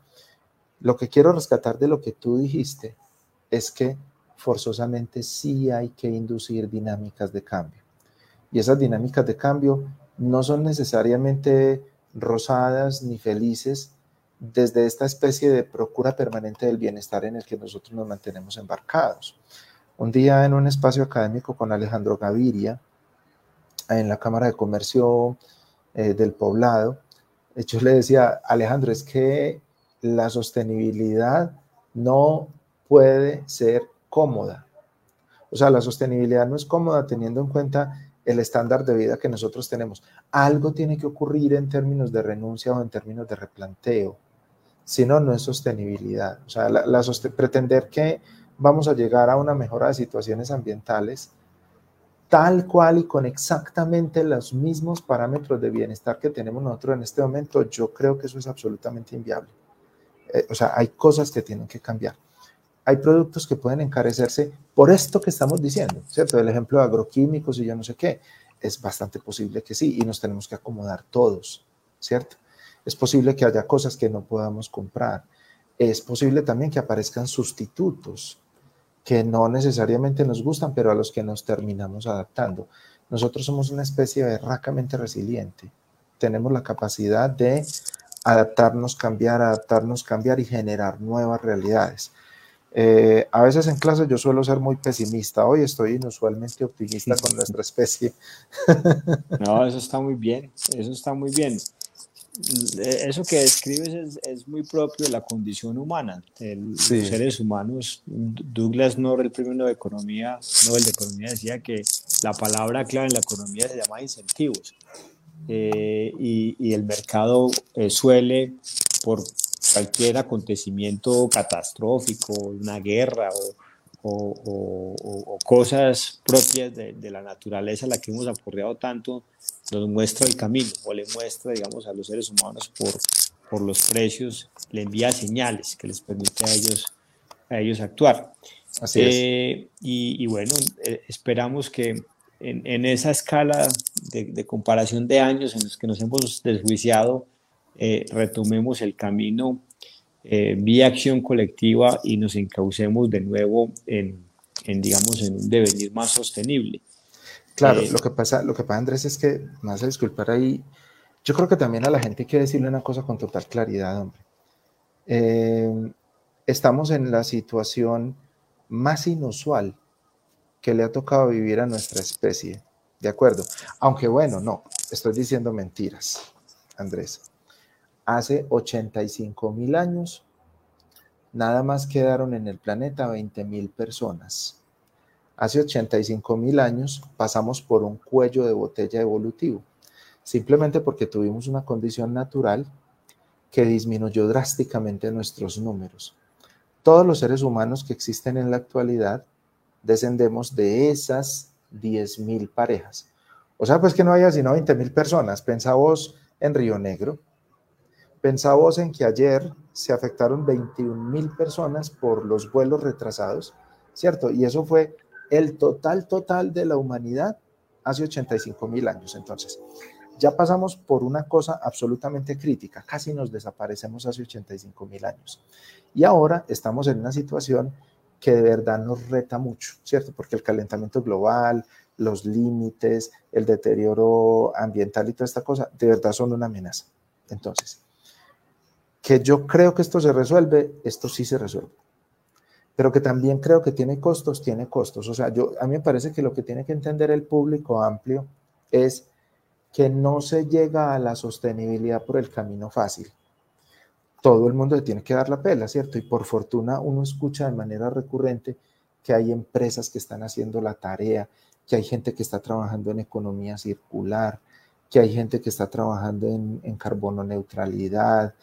Lo que quiero rescatar de lo que tú dijiste es que forzosamente sí hay que inducir dinámicas de cambio. Y esas dinámicas de cambio no son necesariamente rosadas ni felices desde esta especie de procura permanente del bienestar en el que nosotros nos mantenemos embarcados. Un día en un espacio académico con Alejandro Gaviria, en la Cámara de Comercio eh, del Poblado, yo le decía, Alejandro, es que la sostenibilidad no puede ser cómoda. O sea, la sostenibilidad no es cómoda teniendo en cuenta el estándar de vida que nosotros tenemos. Algo tiene que ocurrir en términos de renuncia o en términos de replanteo. Si no, no es sostenibilidad. O sea, la, pretender que vamos a llegar a una mejora de situaciones ambientales tal cual y con exactamente los mismos parámetros de bienestar que tenemos nosotros en este momento, yo creo que eso es absolutamente inviable. Eh, o sea, hay cosas que tienen que cambiar. Hay productos que pueden encarecerse por esto que estamos diciendo, ¿cierto? El ejemplo de agroquímicos y yo no sé qué. Es bastante posible que sí, y nos tenemos que acomodar todos, ¿cierto? Es posible que haya cosas que no podamos comprar. Es posible también que aparezcan sustitutos que no necesariamente nos gustan, pero a los que nos terminamos adaptando. Nosotros somos una especie berracamente resiliente. Tenemos la capacidad de adaptarnos, cambiar, adaptarnos, cambiar y generar nuevas realidades. Eh, a veces en clase yo suelo ser muy pesimista. Hoy estoy inusualmente optimista con nuestra especie. No, eso está muy bien. Eso está muy bien. Eh, eso que describes es, muy propio de la condición humana, de los seres humanos. Douglas North, el premio Nobel de Economía, Nobel de Economía, decía que la palabra clave en la economía se llama incentivos. Eh, y, el mercado eh, suele, por cualquier acontecimiento catastrófico, una guerra o, cosas propias de, de, la naturaleza a la que hemos aporreado tanto, nos muestra el camino o le muestra, digamos, a los seres humanos por, por los precios, le envía señales que les permite a ellos, a ellos actuar. Así eh, y, bueno, eh, esperamos que en, en esa escala de, de, comparación de años en los que nos hemos desjuiciado, eh, retomemos el camino vía acción colectiva y nos encaucemos de nuevo en, en, digamos, en un devenir más sostenible. Claro, eh, lo que pasa, lo que pasa, Andrés, es que, me vas a disculpar ahí, yo creo que también a la gente hay que decirle una cosa con total claridad, hombre. Eh, estamos en la situación más inusual que le ha tocado vivir a nuestra especie, ¿de acuerdo? Aunque bueno, no, estoy diciendo mentiras, Andrés. Hace 85 mil años, nada más quedaron en el planeta 20 mil personas. Hace 85 mil años pasamos por un cuello de botella evolutivo, simplemente porque tuvimos una condición natural que disminuyó drásticamente nuestros números. Todos los seres humanos que existen en la actualidad descendemos de esas 10.000 parejas. O sea, pues que no haya sino 20 mil personas. Pensá vos en Río Negro. Pensá vos en que ayer se afectaron 21 mil personas por los vuelos retrasados, ¿cierto? Y eso fue el total, total de la humanidad hace 85 mil años. Entonces, ya pasamos por una cosa absolutamente crítica, casi nos desaparecemos hace 85 mil años. Y ahora estamos en una situación que de verdad nos reta mucho, ¿cierto? Porque el calentamiento global, los límites, el deterioro ambiental y toda esta cosa, de verdad son una amenaza. Entonces, que yo creo que esto se resuelve, esto sí se resuelve. Pero que también creo que tiene costos, tiene costos. O sea, yo, a mí me parece que lo que tiene que entender el público amplio es que no se llega a la sostenibilidad por el camino fácil. Todo el mundo le tiene que dar la pela, ¿cierto? Y por fortuna uno escucha de manera recurrente que hay empresas que están haciendo la tarea, que hay gente que está trabajando en economía circular, que hay gente que está trabajando en, en carbono neutralidad,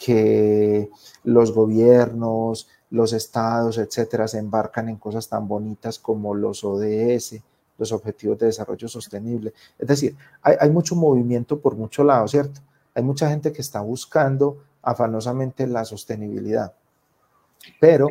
que los gobiernos, los estados, etcétera, se embarcan en cosas tan bonitas como los ODS, los Objetivos de Desarrollo Sostenible. Es decir, hay, mucho movimiento por mucho lado, ¿cierto? Hay mucha gente que está buscando afanosamente la sostenibilidad. Pero,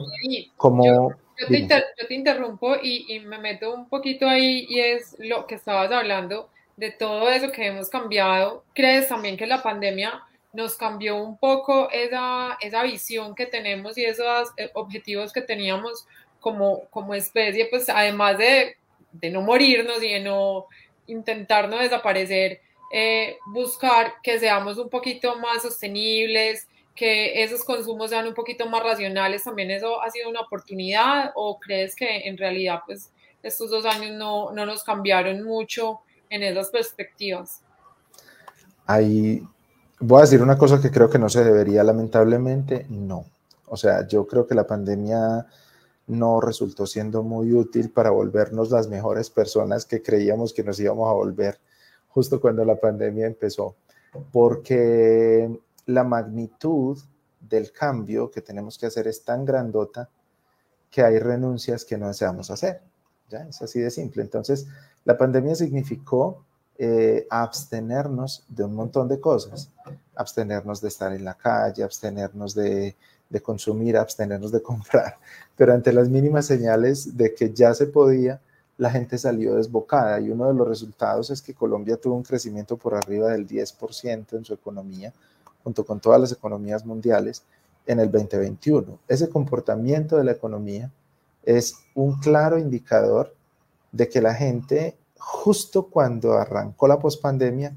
como... Yo, te, interrumpo y, y, me meto un poquito ahí y es lo que estabas hablando de todo eso que hemos cambiado. ¿Crees también que la pandemia nos cambió un poco esa, esa visión que tenemos y esos eh, objetivos que teníamos como, como especie? Pues además de de no morirnos y de no intentar no desaparecer, eh, buscar que seamos un poquito más sostenibles, que esos consumos sean un poquito más racionales, también eso ha sido una oportunidad o crees que en realidad pues estos dos años no, no nos cambiaron mucho en esas perspectivas? Ahí voy a decir una cosa que creo que no se debería, lamentablemente, no. O sea, yo creo que la pandemia no resultó siendo muy útil para volvernos las mejores personas que creíamos que nos íbamos a volver justo cuando la pandemia empezó, porque la magnitud del cambio que tenemos que hacer es tan grandota que hay renuncias que no deseamos hacer. ¿ya? Es así de simple. Entonces, la pandemia significó eh, abstenernos de un montón de cosas, abstenernos de estar en la calle, abstenernos de de consumir, abstenernos de comprar, pero ante las mínimas señales de que ya se podía, la gente salió desbocada. Y uno de los resultados es que Colombia tuvo un crecimiento por arriba del 10% en su economía, junto con todas las economías mundiales, en el 2021. Ese comportamiento de la economía es un claro indicador de que la gente, justo cuando arrancó la pospandemia,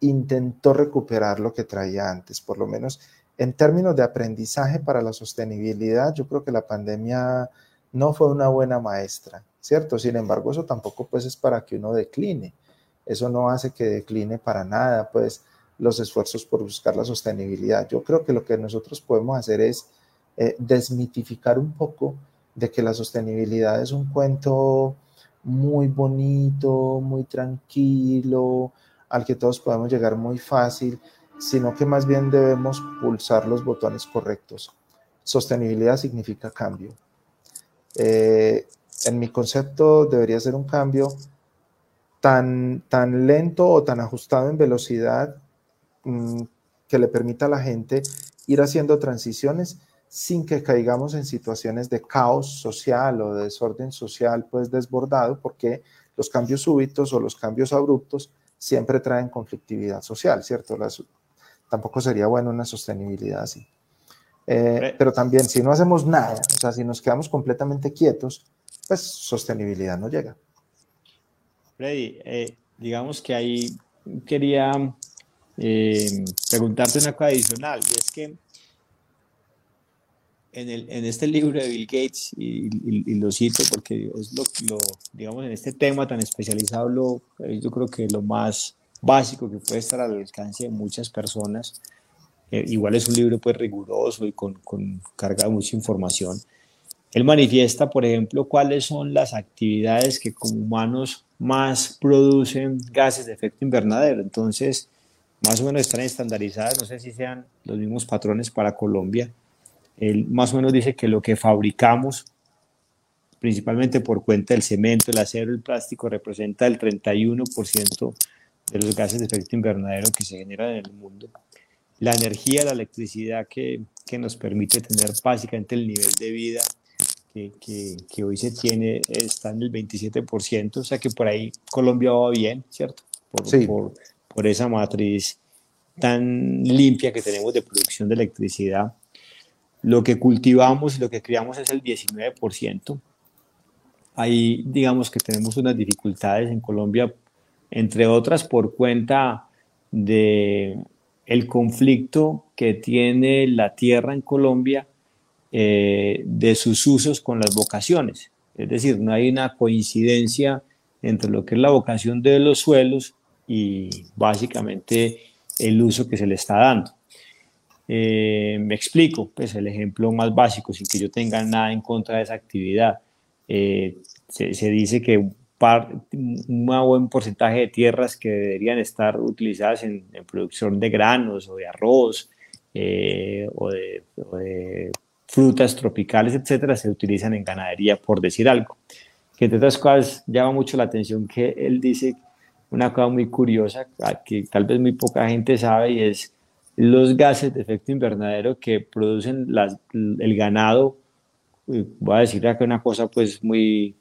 intentó recuperar lo que traía antes, por lo menos en términos de aprendizaje para la sostenibilidad, yo creo que la pandemia no fue una buena maestra, ¿cierto? Sin embargo, eso tampoco pues es para que uno decline. Eso no hace que decline para nada, pues, los esfuerzos por buscar la sostenibilidad. Yo creo que lo que nosotros podemos hacer es eh, desmitificar un poco de que la sostenibilidad es un cuento muy bonito, muy tranquilo, al que todos podemos llegar muy fácil sino que más bien debemos pulsar los botones correctos. Sostenibilidad significa cambio. Eh, en mi concepto debería ser un cambio tan, tan lento o tan ajustado en velocidad mm, que le permita a la gente ir haciendo transiciones sin que caigamos en situaciones de caos social o de desorden social pues desbordado, porque los cambios súbitos o los cambios abruptos siempre traen conflictividad social, ¿cierto? Las tampoco sería bueno una sostenibilidad así. Eh, pero también si no hacemos nada, o sea, si nos quedamos completamente quietos, pues sostenibilidad no llega. Freddy, eh, digamos que ahí quería eh, preguntarte una cosa adicional, y es que en, el, en este libro de Bill Gates, y, lo cito porque es lo, lo, digamos, en este tema tan especializado, lo, yo creo que lo más básico que puede estar al alcance de muchas personas. Eh, igual es un libro pues riguroso y con, con carga de mucha información. Él manifiesta, por ejemplo, cuáles son las actividades que como humanos más producen gases de efecto invernadero. Entonces, más o menos están estandarizadas, no sé si sean los mismos patrones para Colombia. Él más o menos dice que lo que fabricamos principalmente por cuenta del cemento, el acero, el plástico, representa el 31% de los gases de efecto invernadero que se generan en el mundo. La energía, la electricidad que, que nos permite tener básicamente el nivel de vida que, que, hoy se tiene está en el 27%, o sea que por ahí Colombia va bien, ¿cierto? Por, por, por esa matriz tan limpia que tenemos de producción de electricidad. Lo que cultivamos y lo que criamos es el 19%. Ahí digamos que tenemos unas dificultades en Colombia, entre otras por cuenta de el conflicto que tiene la tierra en Colombia eh, de sus usos con las vocaciones. Es decir, no hay una coincidencia entre lo que es la vocación de los suelos y básicamente el uso que se le está dando. Eh, me explico, pues el ejemplo más básico, sin que yo tenga nada en contra de esa actividad. Eh, se, dice que un, buen porcentaje de tierras que deberían estar utilizadas en, producción de granos o de arroz eh, o, de, frutas tropicales, etcétera, se utilizan en ganadería, por decir algo. Que entre otras cosas llama mucho la atención que él dice una cosa muy curiosa que tal vez muy poca gente sabe y es los gases de efecto invernadero que producen el ganado, voy a decir acá una cosa pues muy,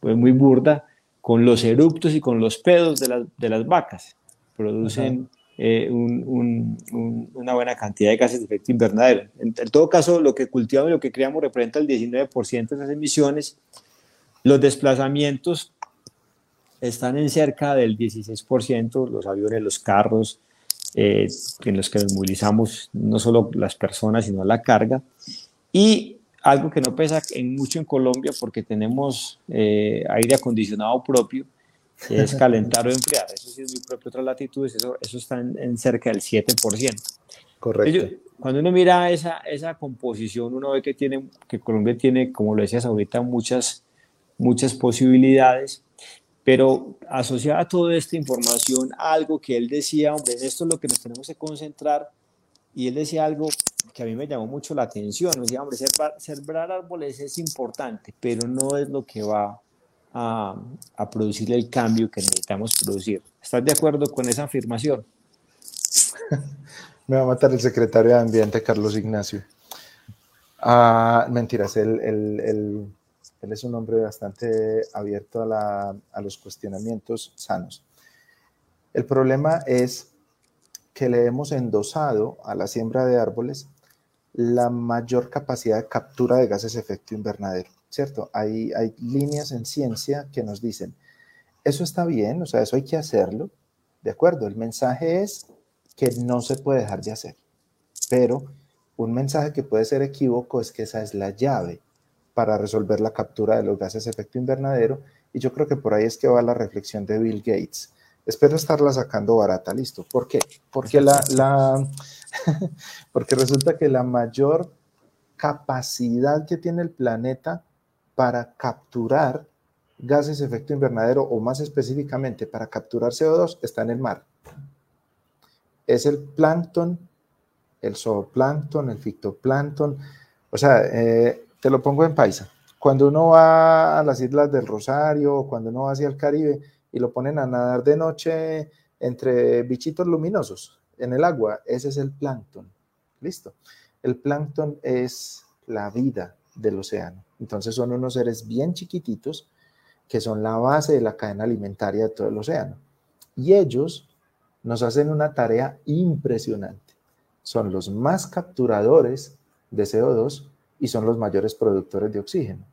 pues muy burda, con los eruptos y con los pedos de, de las vacas. Producen eh, una buena cantidad de gases de efecto invernadero. En, todo caso, lo que cultivamos y lo que creamos representa el 19% de las emisiones. Los desplazamientos están en cerca del 16%, los aviones, los carros, eh, en los que nos movilizamos no solo las personas, sino la carga. Y algo que no pesa en mucho en Colombia porque tenemos eh, aire acondicionado propio, es calentar o enfriar. Eso sí es muy propio otras latitudes, eso, eso está en, cerca del 7%. Correcto. cuando uno mira esa, esa composición, uno ve que, tiene, que Colombia tiene, como lo decías ahorita, muchas, muchas posibilidades pero asociada a toda esta información, algo que él decía, hombre, esto es lo que nos tenemos que concentrar, y él decía algo que a mí me llamó mucho la atención, decía, hombre, sembrar, árboles es importante, pero no es lo que va a, a producir el cambio que necesitamos producir. ¿Estás de acuerdo con esa afirmación? me va a matar el secretario de Ambiente, Carlos Ignacio. Ah, mentiras, el, el él es un hombre bastante abierto a, los cuestionamientos sanos. El problema es que le hemos endosado a la siembra de árboles la mayor capacidad de captura de gases de efecto invernadero, ¿cierto? Hay, líneas en ciencia que nos dicen, eso está bien, o sea, eso hay que hacerlo, ¿de acuerdo? El mensaje es que no se puede dejar de hacer, pero un mensaje que puede ser equívoco es que esa es la llave para resolver la captura de los gases de efecto invernadero. Y yo creo que por ahí es que va la reflexión de Bill Gates. Espero estarla sacando barata, listo. ¿Por qué? Porque, la, la porque resulta que la mayor capacidad que tiene el planeta para capturar gases de efecto invernadero o más específicamente para capturar CO2 está en el mar. Es el plancton, el zooplancton, el fitoplancton. O sea, eh, te lo pongo en paisa. Cuando uno va a las islas del Rosario o cuando uno va hacia el Caribe y lo ponen a nadar de noche entre bichitos luminosos en el agua, ese es el plancton. Listo. El plancton es la vida del océano. Entonces son unos seres bien chiquititos que son la base de la cadena alimentaria de todo el océano. Y ellos nos hacen una tarea impresionante. Son los más capturadores de CO2 y son los mayores productores de oxígeno.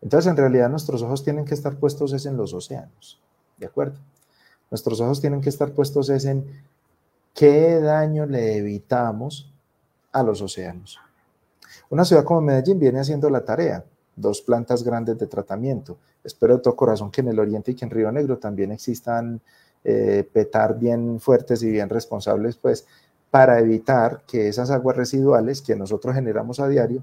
Entonces, en realidad, nuestros ojos tienen que estar puestos es en los océanos, ¿de acuerdo? Nuestros ojos tienen que estar puestos es en qué daño le evitamos a los océanos. Una ciudad como Medellín viene haciendo la tarea, dos plantas grandes de tratamiento. Espero de todo corazón que en el Oriente y que en Río Negro también existan eh, petar bien fuertes y bien responsables, pues, para evitar que esas aguas residuales que nosotros generamos a diario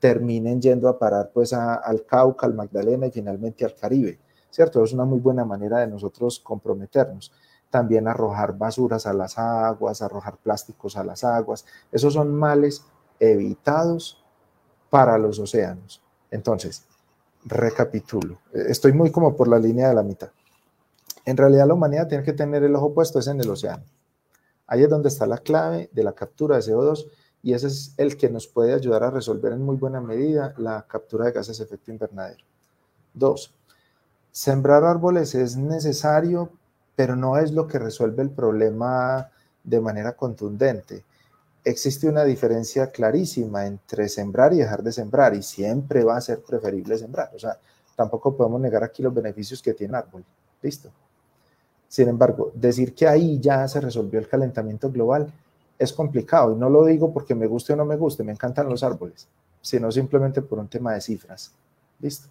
terminen yendo a parar pues al Cauca, al Magdalena y finalmente al Caribe, ¿cierto? Es una muy buena manera de nosotros comprometernos. También arrojar basuras a las aguas, arrojar plásticos a las aguas. Esos son males evitados para los océanos. Entonces, recapitulo. Estoy muy como por la línea de la mitad. En realidad la humanidad tiene que tener el ojo puesto es en el océano. Ahí es donde está la clave de la captura de CO2 y ese es el que nos puede ayudar a resolver en muy buena medida la captura de gases de efecto invernadero. Dos, sembrar árboles es necesario, pero no es lo que resuelve el problema de manera contundente. Existe una diferencia clarísima entre sembrar y dejar de sembrar y siempre va a ser preferible sembrar. O sea, tampoco podemos negar aquí los beneficios que tiene el árbol. Listo. Sin embargo, decir que ahí ya se resolvió el calentamiento global es complicado y no lo digo porque me guste o no me guste, me encantan los árboles, sino simplemente por un tema de cifras. Listo.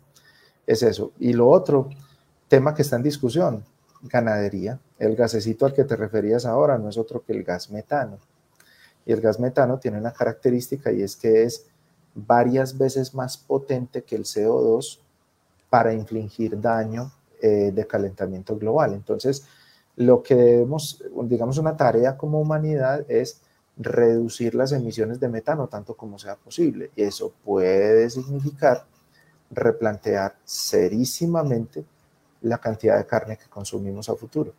Es eso. Y lo otro, tema que está en discusión, ganadería. El gasecito al que te referías ahora no es otro que el gas metano. Y el gas metano tiene una característica y es que es varias veces más potente que el CO2 para infligir daño eh, de calentamiento global. Entonces, lo que debemos, digamos, una tarea como humanidad es reducir las emisiones de metano tanto como sea posible. Y eso puede significar replantear serísimamente la cantidad de carne que consumimos a futuro.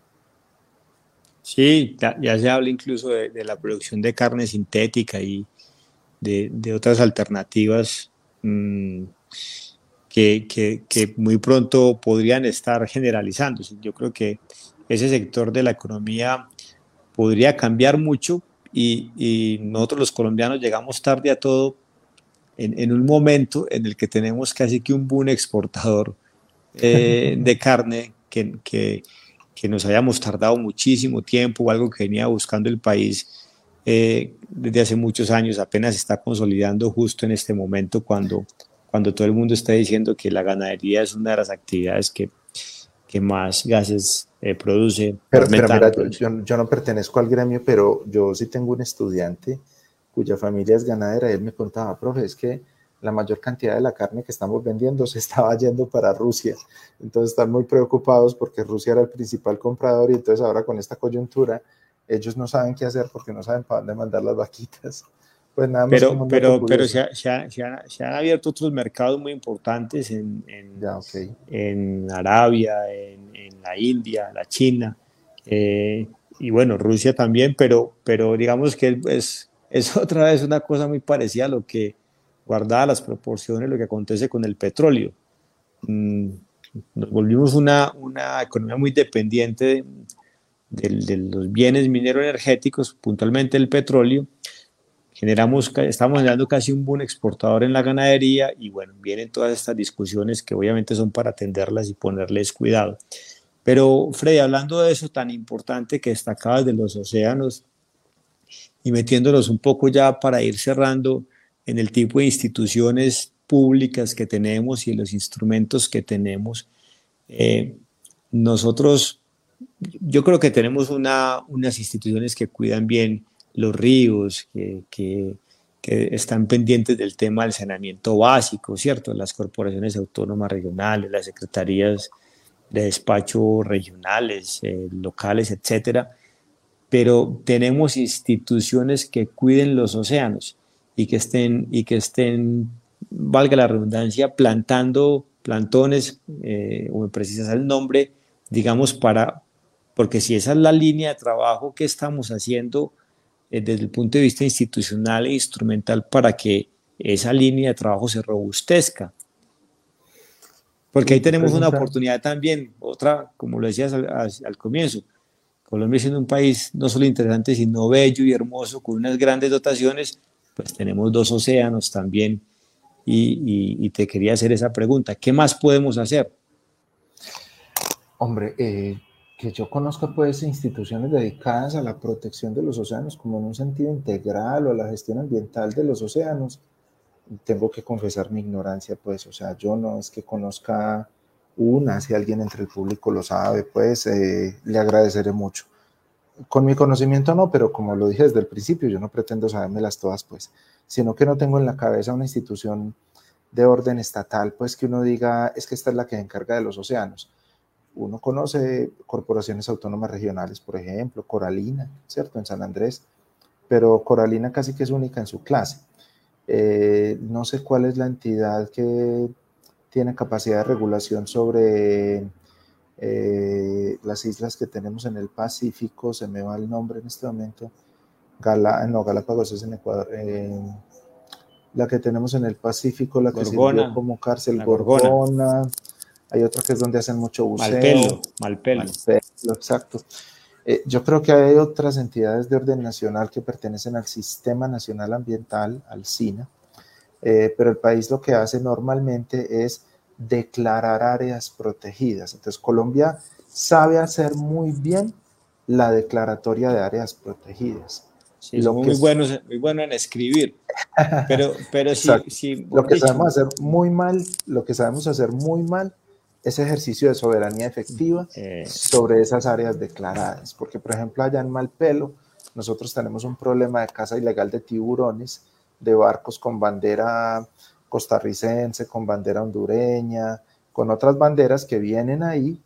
Sí, ya, se habla incluso de, la producción de carne sintética y de, otras alternativas mm, que, muy pronto podrían estar generalizándose. Yo creo que ese sector de la economía podría cambiar mucho y, nosotros los colombianos llegamos tarde a todo en, un momento en el que tenemos casi que un boom exportador eh, de carne que, que, que, nos hayamos tardado muchísimo tiempo o algo que venía buscando el país eh, desde hace muchos años, apenas está consolidando justo en este momento cuando cuando todo el mundo está diciendo que la ganadería es una de las actividades que, que más gases eh, produce. Pero, mira, yo, no pertenezco al gremio, pero yo sí tengo un estudiante cuya familia es ganadera y él me contaba, profe, es que la mayor cantidad de la carne que estamos vendiendo se estaba yendo para Rusia. Entonces están muy preocupados porque Rusia era el principal comprador y entonces ahora con esta coyuntura ellos no saben qué hacer porque no saben para dónde mandar las vaquitas. Pues nada más pero, pero, pero se, se, han abierto otros mercados muy importantes en, en, en Arabia, en, en, la India, la China, eh, y bueno, Rusia también, pero, pero digamos que es, es otra vez una cosa muy parecida a lo que, guardada las proporciones, lo que acontece con el petróleo. Mm, nos volvimos una, una economía muy dependiente de, de los bienes mineros energéticos, puntualmente el petróleo, generamos, estamos generando casi un buen exportador en la ganadería y bueno, vienen todas estas discusiones que obviamente son para atenderlas y ponerles cuidado. Pero Freddy, hablando de eso tan importante que destacabas de los océanos y metiéndolos un poco ya para ir cerrando en el tipo de instituciones públicas que tenemos y en los instrumentos que tenemos, eh, nosotros, yo creo que tenemos una, unas instituciones que cuidan bien los ríos, que, que, están pendientes del tema del saneamiento básico, ¿cierto? Las corporaciones autónomas regionales, las secretarías de despacho regionales, eh, locales, etcétera. Pero tenemos instituciones que cuiden los océanos y que estén, y que estén valga la redundancia, plantando plantones, eh, o me precisas el nombre, digamos, para, porque si esa es la línea de trabajo que estamos haciendo desde el punto de vista institucional e instrumental para que esa línea de trabajo se robustezca. Porque ahí tenemos una oportunidad también, otra, como lo decías al, comienzo, Colombia siendo un país no solo interesante, sino bello y hermoso, con unas grandes dotaciones, pues tenemos dos océanos también. Y, y te quería hacer esa pregunta, ¿qué más podemos hacer? Hombre, eh, que yo conozca pues instituciones dedicadas a la protección de los océanos como en un sentido integral o a la gestión ambiental de los océanos, tengo que confesar mi ignorancia pues, o sea, yo no es que conozca una, si alguien entre el público lo sabe, pues eh, le agradeceré mucho. Con mi conocimiento no, pero como lo dije desde el principio, yo no pretendo sabérmelas todas pues, sino que no tengo en la cabeza una institución de orden estatal, pues que uno diga, es que esta es la que se encarga de los océanos uno conoce corporaciones autónomas regionales, por ejemplo, Coralina, ¿cierto? En San Andrés, pero Coralina casi que es única en su clase. Eh, no sé cuál es la entidad que tiene capacidad de regulación sobre eh, las islas que tenemos en el Pacífico, se me va el nombre en este momento, Gala, no, Galápagos es en Ecuador, eh, la que tenemos en el Pacífico, la que sirvió como cárcel Gorgona. Hay otra que es donde hacen mucho buceo. Malpelo, Malpelo. Malpelo exacto. Eh, yo creo que hay otras entidades de orden nacional que pertenecen al Sistema Nacional Ambiental, al SINA, eh, pero el país lo que hace normalmente es declarar áreas protegidas. Entonces Colombia sabe hacer muy bien la declaratoria de áreas protegidas. Sí, lo muy, bueno, muy bueno en escribir. Pero, pero sí, lo que sabemos hacer muy mal, lo que sabemos hacer muy mal ese ejercicio de soberanía efectiva eh. sobre esas áreas declaradas. Porque, por ejemplo, allá en Malpelo, nosotros tenemos un problema de caza ilegal de tiburones, de barcos con bandera costarricense, con bandera hondureña, con otras banderas que vienen ahí,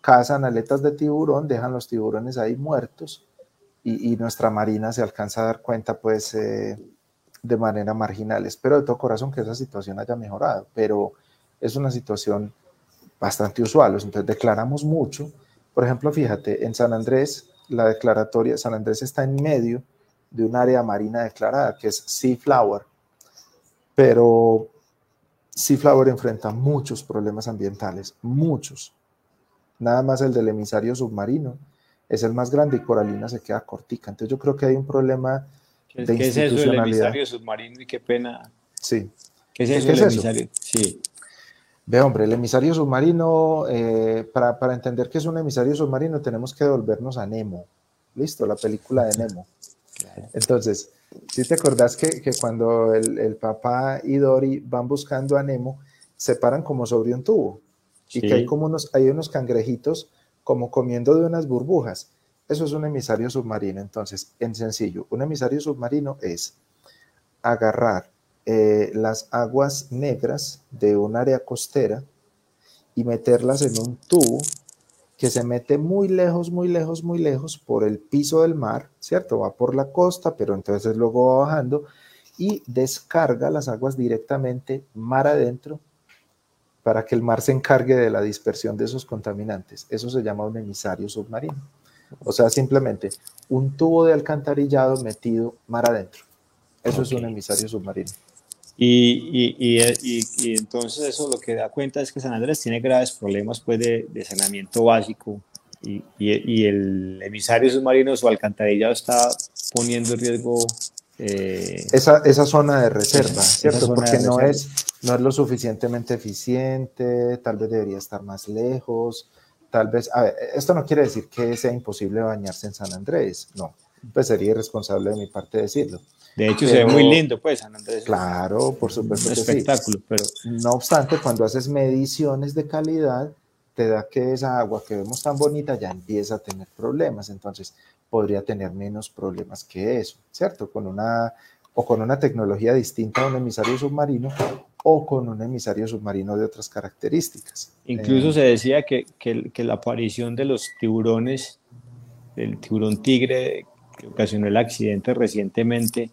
cazan aletas de tiburón, dejan los tiburones ahí muertos y, nuestra marina se alcanza a dar cuenta, pues, eh, de manera marginal. Espero de todo corazón que esa situación haya mejorado, pero es una situación bastante usuales, entonces declaramos mucho. Por ejemplo, fíjate, en San Andrés, la declaratoria, San Andrés está en medio de un área marina declarada, que es Sea Flower, pero Sea Flower enfrenta muchos problemas ambientales, muchos. Nada más el del emisario submarino es el más grande y Coralina se queda cortica. Entonces yo creo que hay un problema de ¿Qué es eso del emisario submarino y qué pena? Sí. ¿Qué es eso del emisario? Sí. Ve, hombre, el emisario submarino, eh, para, para, entender que es un emisario submarino, tenemos que devolvernos a Nemo. Listo, la película de Nemo. Entonces, si te acordás que, que cuando el, el, papá y Dory van buscando a Nemo, se paran como sobre un tubo y que hay como unos, hay unos cangrejitos como comiendo de unas burbujas. Eso es un emisario submarino. Entonces, en sencillo, un emisario submarino es agarrar eh, las aguas negras de un área costera y meterlas en un tubo que se mete muy lejos, muy lejos, muy lejos por el piso del mar, ¿cierto? Va por la costa, pero entonces luego va bajando y descarga las aguas directamente mar adentro para que el mar se encargue de la dispersión de esos contaminantes. Eso se llama un emisario submarino. O sea, simplemente un tubo de alcantarillado metido mar adentro. Eso es un emisario submarino. Y, y, y, entonces eso lo que da cuenta es que San Andrés tiene graves problemas pues, de, de saneamiento básico y, el emisario submarino, su alcantarillado está poniendo en riesgo... Eh, esa, esa, zona de reserva, ¿cierto? Porque no, Es, no es lo suficientemente eficiente, tal vez debería estar más lejos, tal vez... A ver, esto no quiere decir que sea imposible bañarse en San Andrés, no, pues sería irresponsable de mi parte decirlo de hecho, se ve muy lindo, pues, San Andrés. Claro, por supuesto. Un espectáculo, pero. No obstante, cuando haces mediciones de calidad, te da que esa agua que vemos tan bonita ya empieza a tener problemas. Entonces, podría tener menos problemas que eso, ¿cierto? Con una o con una tecnología distinta a un emisario submarino o con un emisario submarino de otras características. Incluso eh, se decía que, que, que, la aparición de los tiburones, del tiburón tigre que ocasionó el accidente recientemente,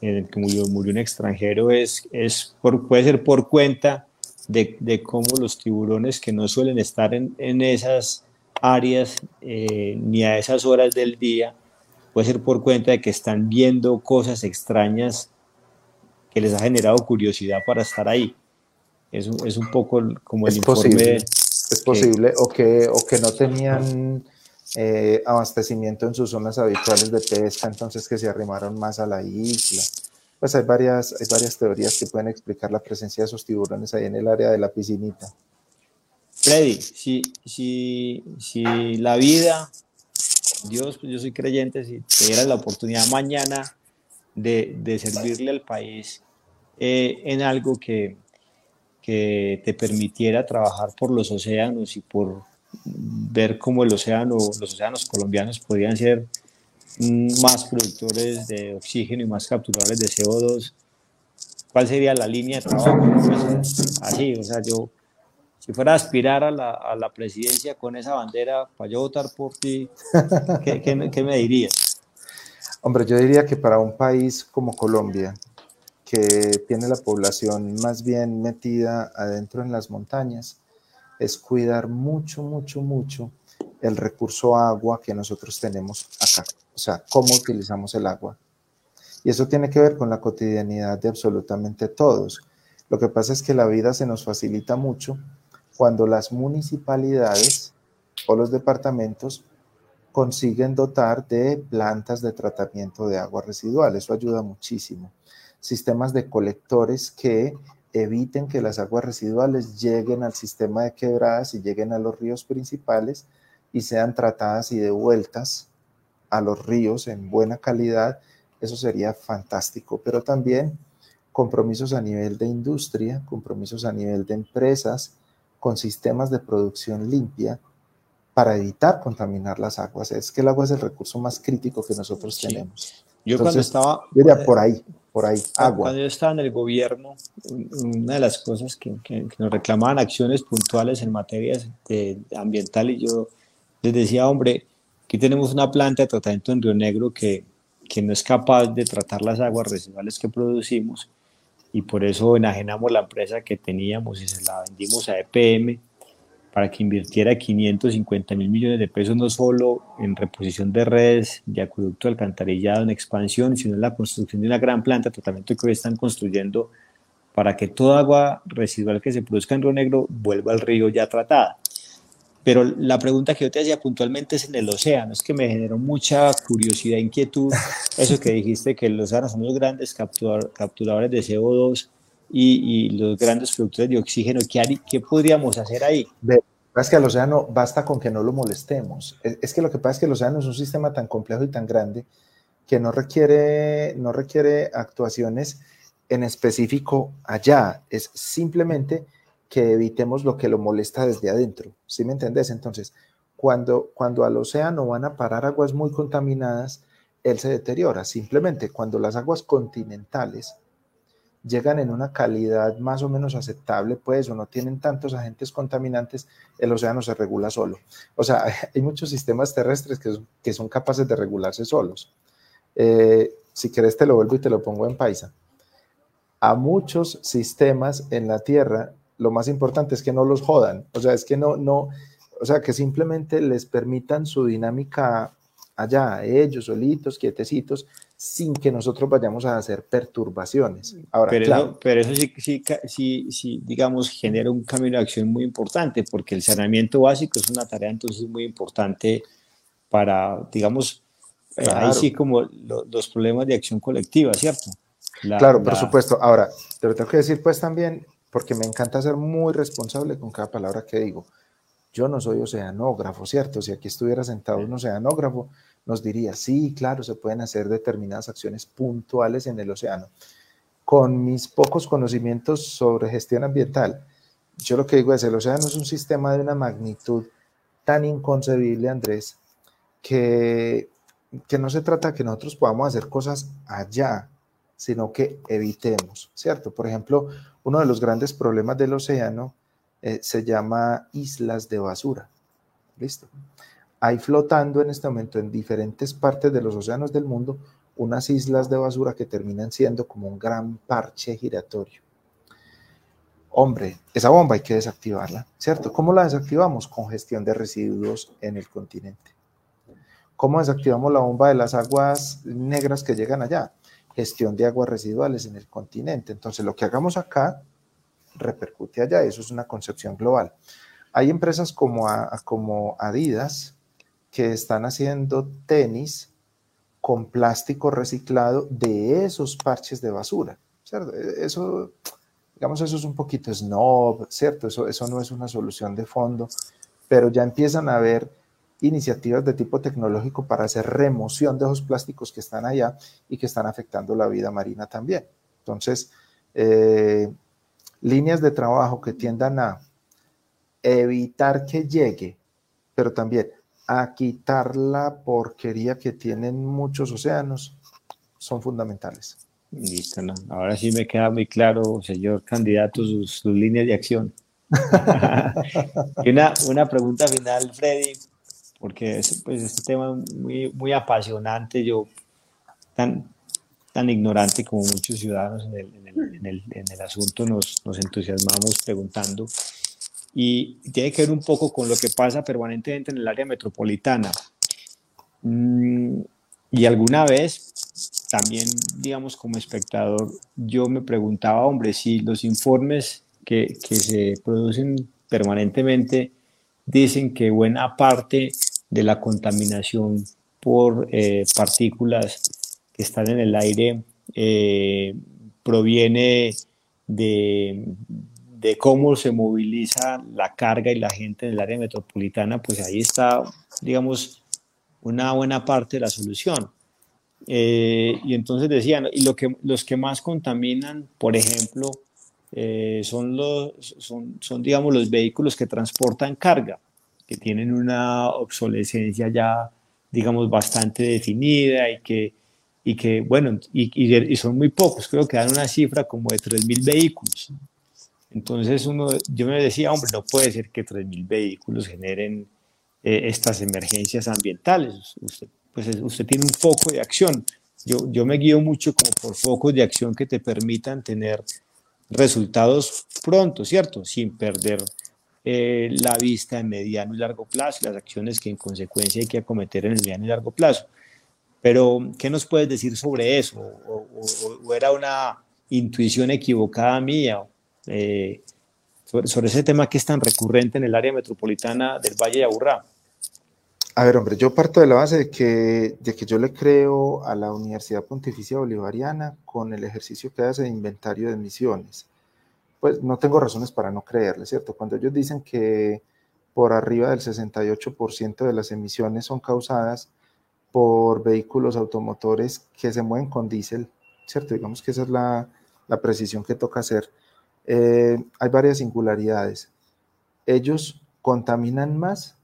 en el que murió, murió un extranjero es, es por, puede ser por cuenta de, de, cómo los tiburones que no suelen estar en, en esas áreas eh, ni a esas horas del día, puede ser por cuenta de que están viendo cosas extrañas que les ha generado curiosidad para estar ahí. Es, es un poco como el es informe. Posible, es posible, o, que, o que no tenían eh, abastecimiento en sus zonas habituales de pesca, entonces que se arrimaron más a la isla. Pues hay varias, hay varias teorías que pueden explicar la presencia de esos tiburones ahí en el área de la piscinita. Freddy, si, si, si la vida, Dios, yo soy creyente, si te diera la oportunidad mañana de, de servirle al país eh, en algo que, que te permitiera trabajar por los océanos y por ver cómo el océano, los océanos colombianos podrían ser más productores de oxígeno y más capturadores de CO2, ¿cuál sería la línea de trabajo? Pues, así, o sea, yo, si fuera a aspirar a la, presidencia con esa bandera para yo votar por ti, ¿qué, qué, qué me dirías? Hombre, yo diría que para un país como Colombia, que tiene la población más bien metida adentro en las montañas es cuidar mucho, mucho, mucho el recurso agua que nosotros tenemos acá. O sea, cómo utilizamos el agua. Y eso tiene que ver con la cotidianidad de absolutamente todos. Lo que pasa es que la vida se nos facilita mucho cuando las municipalidades o los departamentos consiguen dotar de plantas de tratamiento de agua residual. Eso ayuda muchísimo. Sistemas de colectores que eviten que las aguas residuales lleguen al sistema de quebradas y lleguen a los ríos principales y sean tratadas y devueltas a los ríos en buena calidad. Eso sería fantástico, pero también compromisos a nivel de industria, compromisos a nivel de empresas, con sistemas de producción limpia, para evitar contaminar las aguas. Es que el agua es el recurso más crítico que nosotros tenemos. Yo cuando estaba... Diría por ahí, por ahí, agua. Cuando yo estaba en el gobierno, una de las cosas que, que, nos reclamaban acciones puntuales en materias de, ambiental y yo les decía, hombre, aquí tenemos una planta de tratamiento en Río Negro que, que no es capaz de tratar las aguas residuales que producimos y por eso enajenamos la empresa que teníamos y se la vendimos a EPM para que invirtiera 550 mil millones de pesos no solo en reposición de redes, de acueducto alcantarillado, en expansión, sino en la construcción de una gran planta de tratamiento que hoy están construyendo para que toda agua residual que se produzca en Río Negro vuelva al río ya tratada. Pero la pregunta que yo te hacía puntualmente es en el océano, es que me generó mucha curiosidad, inquietud, eso que dijiste, que los océanos son los grandes capturadores de CO2 y, los grandes productores de oxígeno. ¿Qué, qué podríamos hacer ahí? Es que el océano basta con que no lo molestemos. Es, que lo que pasa es que el océano es un sistema tan complejo y tan grande que no requiere, no requiere actuaciones en específico allá. Es simplemente que evitemos lo que lo molesta desde adentro. ¿Sí me entendés? Entonces, cuando, cuando al océano van a parar aguas muy contaminadas, él se deteriora. Simplemente cuando las aguas continentales llegan en una calidad más o menos aceptable, pues, o no tienen tantos agentes contaminantes, el océano se regula solo. O sea, hay muchos sistemas terrestres que, que son capaces de regularse solos. Eh, si querés te lo vuelvo y te lo pongo en paisa. A muchos sistemas en la Tierra, lo más importante es que no los jodan. O sea, es que no, no, o sea, que simplemente les permitan su dinámica allá, ellos solitos, quietecitos, sin que nosotros vayamos a hacer perturbaciones. Ahora, pero, eso, pero eso sí, sí, sí, sí, digamos, genera un cambio de acción muy importante, porque el saneamiento básico es una tarea entonces muy importante para, digamos, eh, ahí sí como los problemas de acción colectiva, ¿cierto? claro, por supuesto. Ahora, te lo tengo que decir pues también, porque me encanta ser muy responsable con cada palabra que digo. Yo no soy oceanógrafo, ¿cierto? Si aquí estuviera sentado un oceanógrafo, nos diría, sí, claro, se pueden hacer determinadas acciones puntuales en el océano. Con mis pocos conocimientos sobre gestión ambiental, yo lo que digo es, el océano es un sistema de una magnitud tan inconcebible, Andrés, que, que no se trata que nosotros podamos hacer cosas allá, sino que evitemos, ¿cierto? Por ejemplo, uno de los grandes problemas del océano eh, se llama islas de basura. ¿Listo? Hay flotando en este momento en diferentes partes de los océanos del mundo unas islas de basura que terminan siendo como un gran parche giratorio. Hombre, esa bomba hay que desactivarla, ¿cierto? ¿Cómo la desactivamos? Con gestión de residuos en el continente. ¿Cómo desactivamos la bomba de las aguas negras que llegan allá? Gestión de aguas residuales en el continente. Entonces, lo que hagamos acá repercute allá. Eso es una concepción global. Hay empresas como, como Adidas, que están haciendo tenis con plástico reciclado de esos parches de basura, ¿cierto? E, eso, digamos, eso es un poquito snob, ¿cierto? Eso, eso no es una solución de fondo, pero ya empiezan a haber iniciativas de tipo tecnológico para hacer remoción de esos plásticos que están allá y que están afectando la vida marina también. Entonces, eh, líneas de trabajo que tiendan a evitar que llegue, pero también a quitar la porquería que tienen muchos océanos son fundamentales. Listo, ¿no? ahora sí me queda muy claro, señor candidato, sus, líneas de acción. y una, una, pregunta final, Freddy, porque es pues, este tema muy, muy apasionante. Yo tan, tan ignorante como muchos ciudadanos en el, en el, asunto nos, nos, entusiasmamos preguntando. Y tiene que ver un poco con lo que pasa permanentemente en el área metropolitana. Mm, y alguna vez, también, digamos, como espectador, yo me preguntaba, hombre, si los informes que, que se producen permanentemente dicen que buena parte de la contaminación por eh, partículas que están en el aire eh, proviene de, de, cómo se moviliza la carga y la gente en el área metropolitana, pues ahí está, digamos, una buena parte de la solución. Eh, y entonces decían, y lo que, los que más contaminan, por ejemplo, son, los, son, son, digamos, los vehículos que transportan carga, que tienen una obsolescencia ya digamos, bastante definida y que, y que bueno, y, y, son muy pocos, creo que dan una cifra como de 3.000 vehículos. Entonces uno, yo me decía, hombre, no puede ser que 3.000 vehículos generen eh, estas emergencias ambientales. Usted, pues usted tiene un foco de acción. Yo, yo me guío mucho como por focos de acción que te permitan tener resultados pronto, ¿cierto? Sin perder eh, la vista en mediano y largo plazo las acciones que en consecuencia hay que acometer en el mediano y largo plazo. Pero, ¿qué nos puedes decir sobre eso? ¿O, era una intuición equivocada mía eh, sobre, ese tema que es tan recurrente en el área metropolitana del Valle de Aburrá? A ver, hombre, yo parto de la base de que, de que yo le creo a la Universidad Pontificia Bolivariana con el ejercicio que hace de inventario de emisiones pues no tengo razones para no creerle, ¿cierto? Cuando ellos dicen que por arriba del 68% de las emisiones son causadas por vehículos automotores que se mueven con diésel, ¿cierto? Digamos que esa es la, precisión que toca hacer. Eh, hay varias singularidades. Ellos contaminan más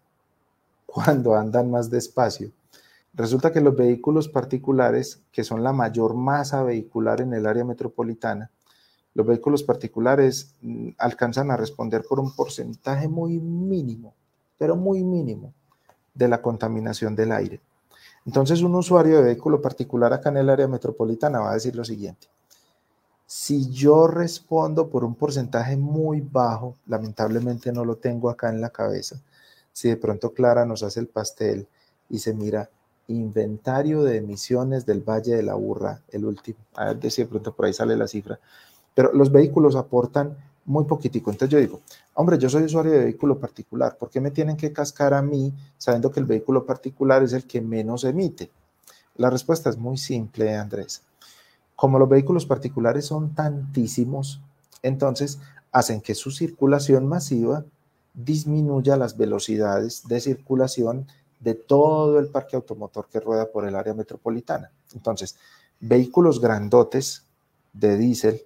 cuando andan más despacio. Resulta que los vehículos particulares, que son la mayor masa vehicular en el área metropolitana, los vehículos particulares mm, alcanzan a responder por un porcentaje muy mínimo, pero muy mínimo, de la contaminación del aire. Entonces, un usuario de vehículo particular acá en el área metropolitana va a decir lo siguiente. Si yo respondo por un porcentaje muy bajo, lamentablemente no lo tengo acá en la cabeza, si de pronto Clara nos hace el pastel y se mira inventario de emisiones del Valle de la Burra, el último, a ver si de pronto por ahí sale la cifra, pero los vehículos aportan muy poquitico. Entonces yo digo, hombre, yo soy usuario de vehículo particular, ¿por qué me tienen que cascar a mí sabiendo que el vehículo particular es el que menos emite? La respuesta es muy simple, Andrés. Como los vehículos particulares son tantísimos, entonces hacen que su circulación masiva disminuya las velocidades de circulación de todo el parque automotor que rueda por el área metropolitana. Entonces, vehículos grandotes de diésel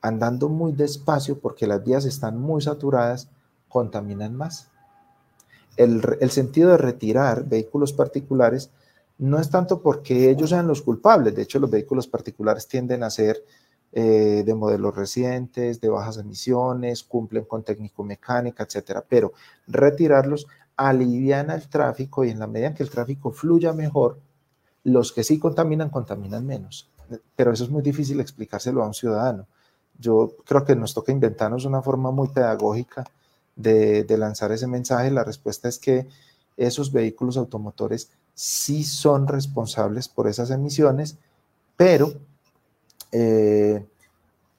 andando muy despacio porque las vías están muy saturadas, contaminan más. El, sentido de retirar vehículos particulares no es tanto porque ellos sean los culpables, de hecho los vehículos particulares tienden a ser eh, de modelos recientes, de bajas emisiones, cumplen con técnico-mecánica, etcétera, pero retirarlos aliviana el tráfico y en la medida en que el tráfico fluya mejor, los que sí contaminan, contaminan menos. Pero eso es muy difícil explicárselo a un ciudadano yo creo que nos toca inventarnos una forma muy pedagógica de, lanzar ese mensaje. La respuesta es que esos vehículos automotores sí son responsables por esas emisiones, pero eh,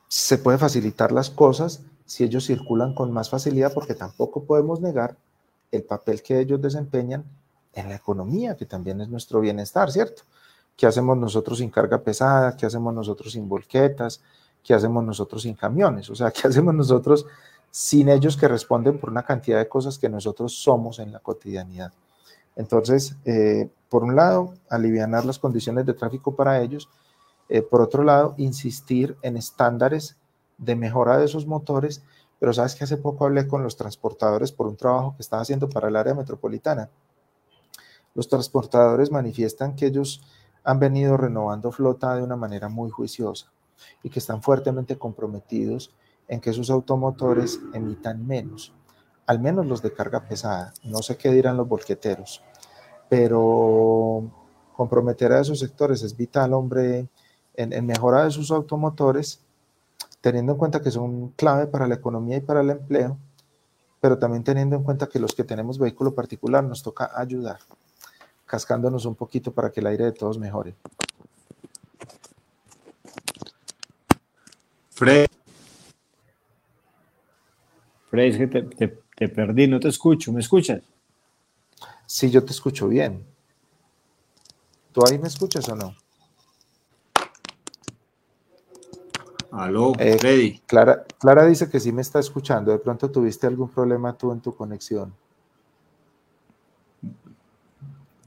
se puede facilitar las cosas si ellos circulan con más facilidad, porque tampoco podemos negar el papel que ellos desempeñan en la economía, que también es nuestro bienestar, ¿cierto? ¿Qué hacemos nosotros sin carga pesada? ¿Qué hacemos nosotros sin volquetas? ¿qué hacemos nosotros sin camiones? O sea, ¿qué hacemos nosotros sin ellos que responden por una cantidad de cosas que nosotros somos en la cotidianidad? Entonces, eh, por un lado, aliviar las condiciones de tráfico para ellos. Eh, por otro lado, insistir en estándares de mejora de esos motores. Pero sabes que hace poco hablé con los transportadores por un trabajo que estaba haciendo para el área metropolitana. Los transportadores manifiestan que ellos han venido renovando flota de una manera muy juiciosa y que están fuertemente comprometidos en que sus automotores emitan menos, al menos los de carga pesada. No sé qué dirán los volqueteros, pero comprometer a esos sectores es vital, hombre, en, mejora de sus automotores, teniendo en cuenta que son clave para la economía y para el empleo, pero también teniendo en cuenta que los que tenemos vehículo particular nos toca ayudar, cascándonos un poquito para que el aire de todos mejore. Fred. Fred, es que te, te perdí, no te escucho. ¿Me escuchas? Sí, yo te escucho bien. ¿Tú ahí me escuchas o no? Aló, eh, Freddy. Clara, Clara dice que sí me está escuchando. De pronto tuviste algún problema tú en tu conexión.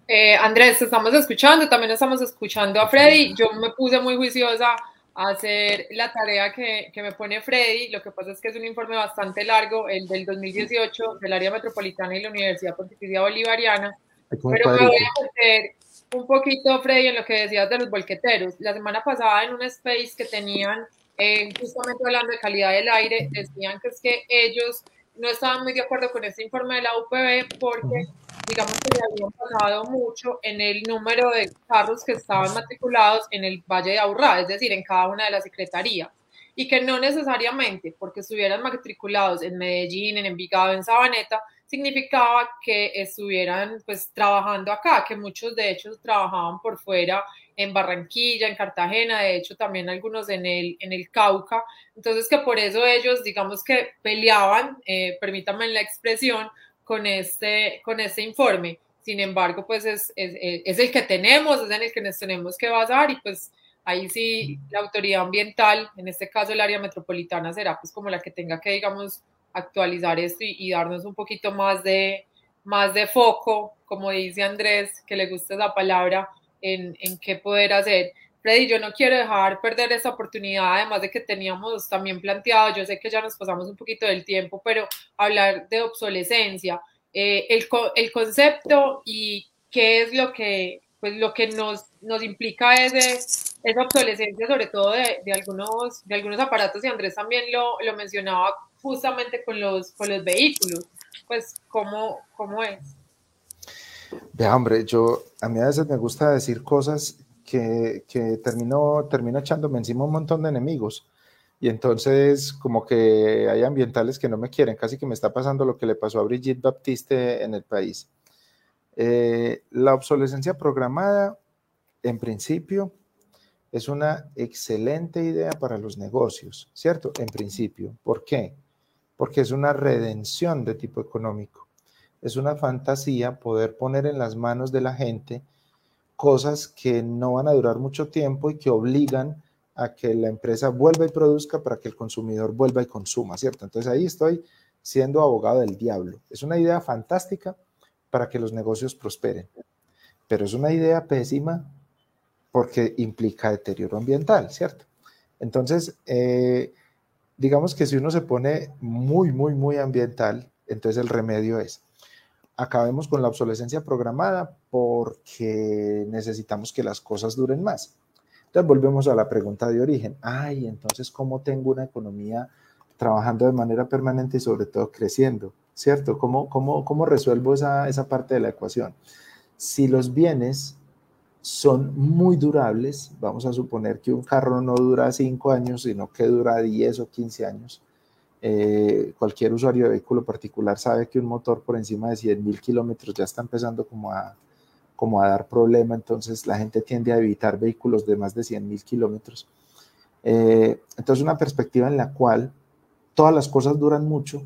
Eh, Andrés, estamos escuchando, también estamos escuchando a Freddy. Yo me puse muy juiciosa hacer la tarea que, que, me pone Freddy. Lo que pasa es que es un informe bastante largo, el del 2018 del área metropolitana y la Universidad Pontificia Bolivariana. Pero me voy a meter un poquito, Freddy, en lo que decías de los bolqueteros. La semana pasada en un space que tenían, eh, justamente hablando de calidad del aire, decían que es que ellos no estaban muy de acuerdo con este informe de la UPB porque, digamos que le habían pasado mucho en el número de carros que estaban matriculados en el Valle de Aburrá, es decir, en cada una de las secretarías. Y que no necesariamente porque estuvieran matriculados en Medellín, en Envigado, en Sabaneta, significaba que estuvieran pues trabajando acá, que muchos de hecho trabajaban por fuera en Barranquilla, en Cartagena, de hecho también algunos en el, en el Cauca, entonces que por eso ellos digamos que peleaban, eh, permítanme la expresión, con este, con este informe. Sin embargo, pues es, es, es el que tenemos, es en el que nos tenemos que basar y pues ahí sí la autoridad ambiental, en este caso el área metropolitana, será pues como la que tenga que, digamos, actualizar esto y, darnos un poquito más de, más de foco, como dice Andrés, que le gusta esa palabra, en, en qué poder hacer. Freddy, yo no quiero dejar perder esta oportunidad, además de que teníamos también planteado, yo sé que ya nos pasamos un poquito del tiempo, pero hablar de obsolescencia, eh, el, el, concepto y qué es lo que, pues, lo que nos, nos implica ese, esa obsolescencia, sobre todo de, de, algunos, de algunos aparatos, y Andrés también lo, lo mencionaba justamente con los, con los vehículos. Pues, ¿cómo, cómo es? Vea, hombre, yo a mí a veces me gusta decir cosas que, que termino, termino echándome encima un montón de enemigos. Y entonces, como que hay ambientales que no me quieren, casi que me está pasando lo que le pasó a Brigitte Baptiste en el país. Eh, la obsolescencia programada, en principio, es una excelente idea para los negocios, ¿cierto? En principio. ¿Por qué? porque es una redención de tipo económico. Es una fantasía poder poner en las manos de la gente cosas que no van a durar mucho tiempo y que obligan a que la empresa vuelva y produzca para que el consumidor vuelva y consuma, ¿cierto? Entonces ahí estoy siendo abogado del diablo. Es una idea fantástica para que los negocios prosperen, pero es una idea pésima porque implica deterioro ambiental, ¿cierto? Entonces, eh, digamos que si uno se pone muy, muy, muy ambiental, entonces el remedio es, acabemos con la obsolescencia programada porque necesitamos que las cosas duren más. Entonces volvemos a la pregunta de origen. Ay, entonces, ¿cómo tengo una economía trabajando de manera permanente y sobre todo creciendo? ¿Cierto? ¿Cómo, cómo, cómo resuelvo esa, esa parte de la ecuación? Si los bienes son muy durables. Vamos a suponer que un carro no dura 5 años, sino que dura 10 o 15 años. Eh, cualquier usuario de vehículo particular sabe que un motor por encima de 100 mil kilómetros ya está empezando como a, dar problema, entonces la gente tiende a evitar vehículos de más de 100 mil kilómetros. Eh, entonces una perspectiva en la cual todas las cosas duran mucho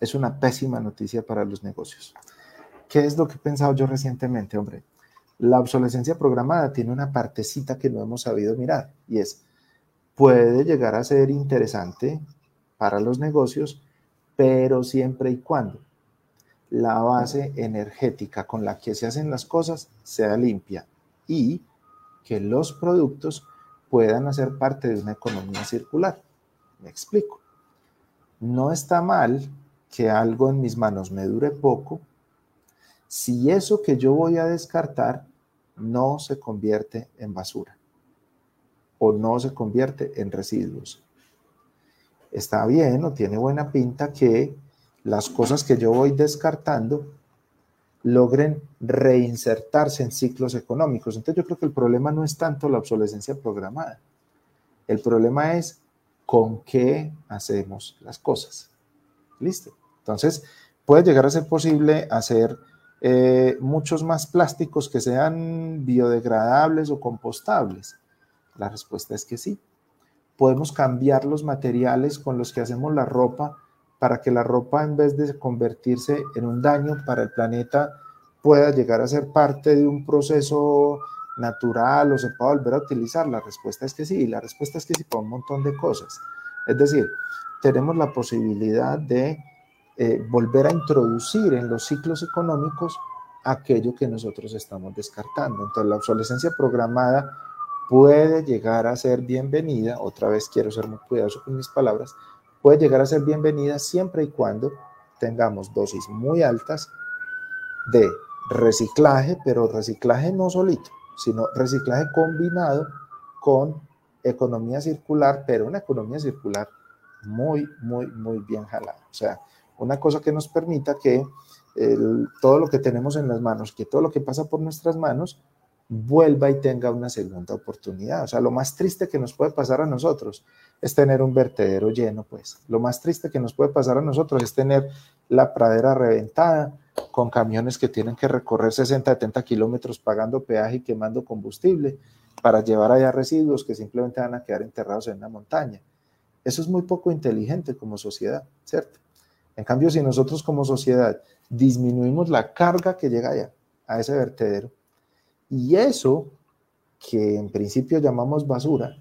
es una pésima noticia para los negocios. ¿Qué es lo que he pensado yo recientemente, hombre? La obsolescencia programada tiene una partecita que no hemos sabido mirar y es, puede llegar a ser interesante para los negocios, pero siempre y cuando la base energética con la que se hacen las cosas sea limpia y que los productos puedan hacer parte de una economía circular. Me explico. No está mal que algo en mis manos me dure poco si eso que yo voy a descartar no se convierte en basura o no se convierte en residuos. Está bien o tiene buena pinta que las cosas que yo voy descartando logren reinsertarse en ciclos económicos. Entonces yo creo que el problema no es tanto la obsolescencia programada, el problema es con qué hacemos las cosas. ¿Listo? Entonces puede llegar a ser posible hacer eh, muchos más plásticos que sean biodegradables o compostables. La respuesta es que sí. Podemos cambiar los materiales con los que hacemos la ropa para que la ropa en vez de convertirse en un daño para el planeta pueda llegar a ser parte de un proceso natural o se pueda volver a utilizar? La respuesta es que sí, y la respuesta es que sí para un montón de cosas. Es decir, tenemos la posibilidad de eh, volver a introducir en los ciclos económicos aquello que nosotros estamos descartando. Entonces, la obsolescencia programada puede llegar a ser bienvenida, otra vez quiero ser muy cuidadoso con mis palabras, puede llegar a ser bienvenida siempre y cuando tengamos dosis muy altas de reciclaje, pero reciclaje no solito, sino reciclaje combinado con economía circular, pero una economía circular muy, muy, muy bien jalada. O sea, una cosa que nos permita que todo lo que tenemos en las manos, que todo lo que pasa por nuestras manos, vuelva y tenga una segunda oportunidad. O sea, lo más triste que nos puede pasar a nosotros es tener un vertedero lleno, pues. Lo más triste que nos puede pasar a nosotros es tener la pradera reventada con camiones que tienen que recorrer 60, 70 kilómetros pagando peaje y quemando combustible para llevar allá residuos que simplemente van a quedar enterrados en la montaña. Eso es muy poco inteligente como sociedad, ¿cierto? En cambio, si nosotros como sociedad disminuimos la carga que llega allá, a ese vertedero, y eso que en principio llamamos basura,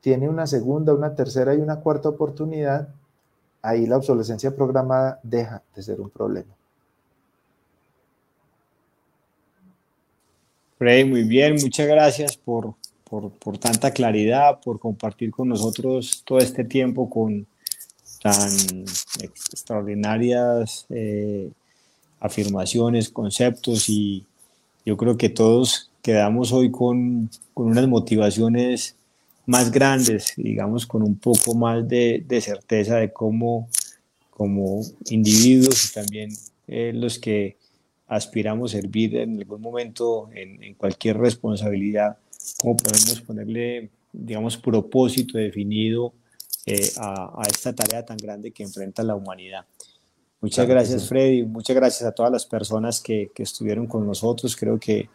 tiene una segunda, una tercera y una cuarta oportunidad, ahí la obsolescencia programada deja de ser un problema. Freddy, muy bien, muchas gracias por, por, tanta claridad, por compartir con nosotros todo este tiempo con tan extraordinarias eh, afirmaciones, conceptos y yo creo que todos quedamos hoy con, con unas motivaciones más grandes, digamos, con un poco más de, de certeza de cómo como individuos y también eh, los que aspiramos a servir en algún momento en, cualquier responsabilidad, cómo podemos ponerle, digamos, propósito definido eh, a, a, esta tarea tan grande que enfrenta la humanidad. Muchas gracias, Freddy. Muchas gracias a todas las personas que, que estuvieron con nosotros. Creo que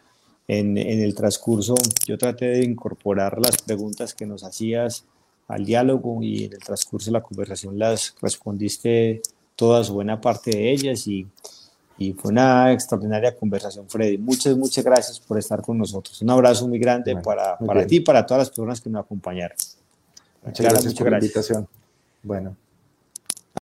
en, en, el transcurso yo traté de incorporar las preguntas que nos hacías al diálogo y en el transcurso de la conversación las respondiste todas o buena parte de ellas y, y fue una extraordinaria conversación, Freddy. Muchas, muchas gracias por estar con nosotros. Un abrazo muy grande para, para ti y para todas las personas que nos acompañaron. Muchas gracias, por gracias. la invitación. Bueno.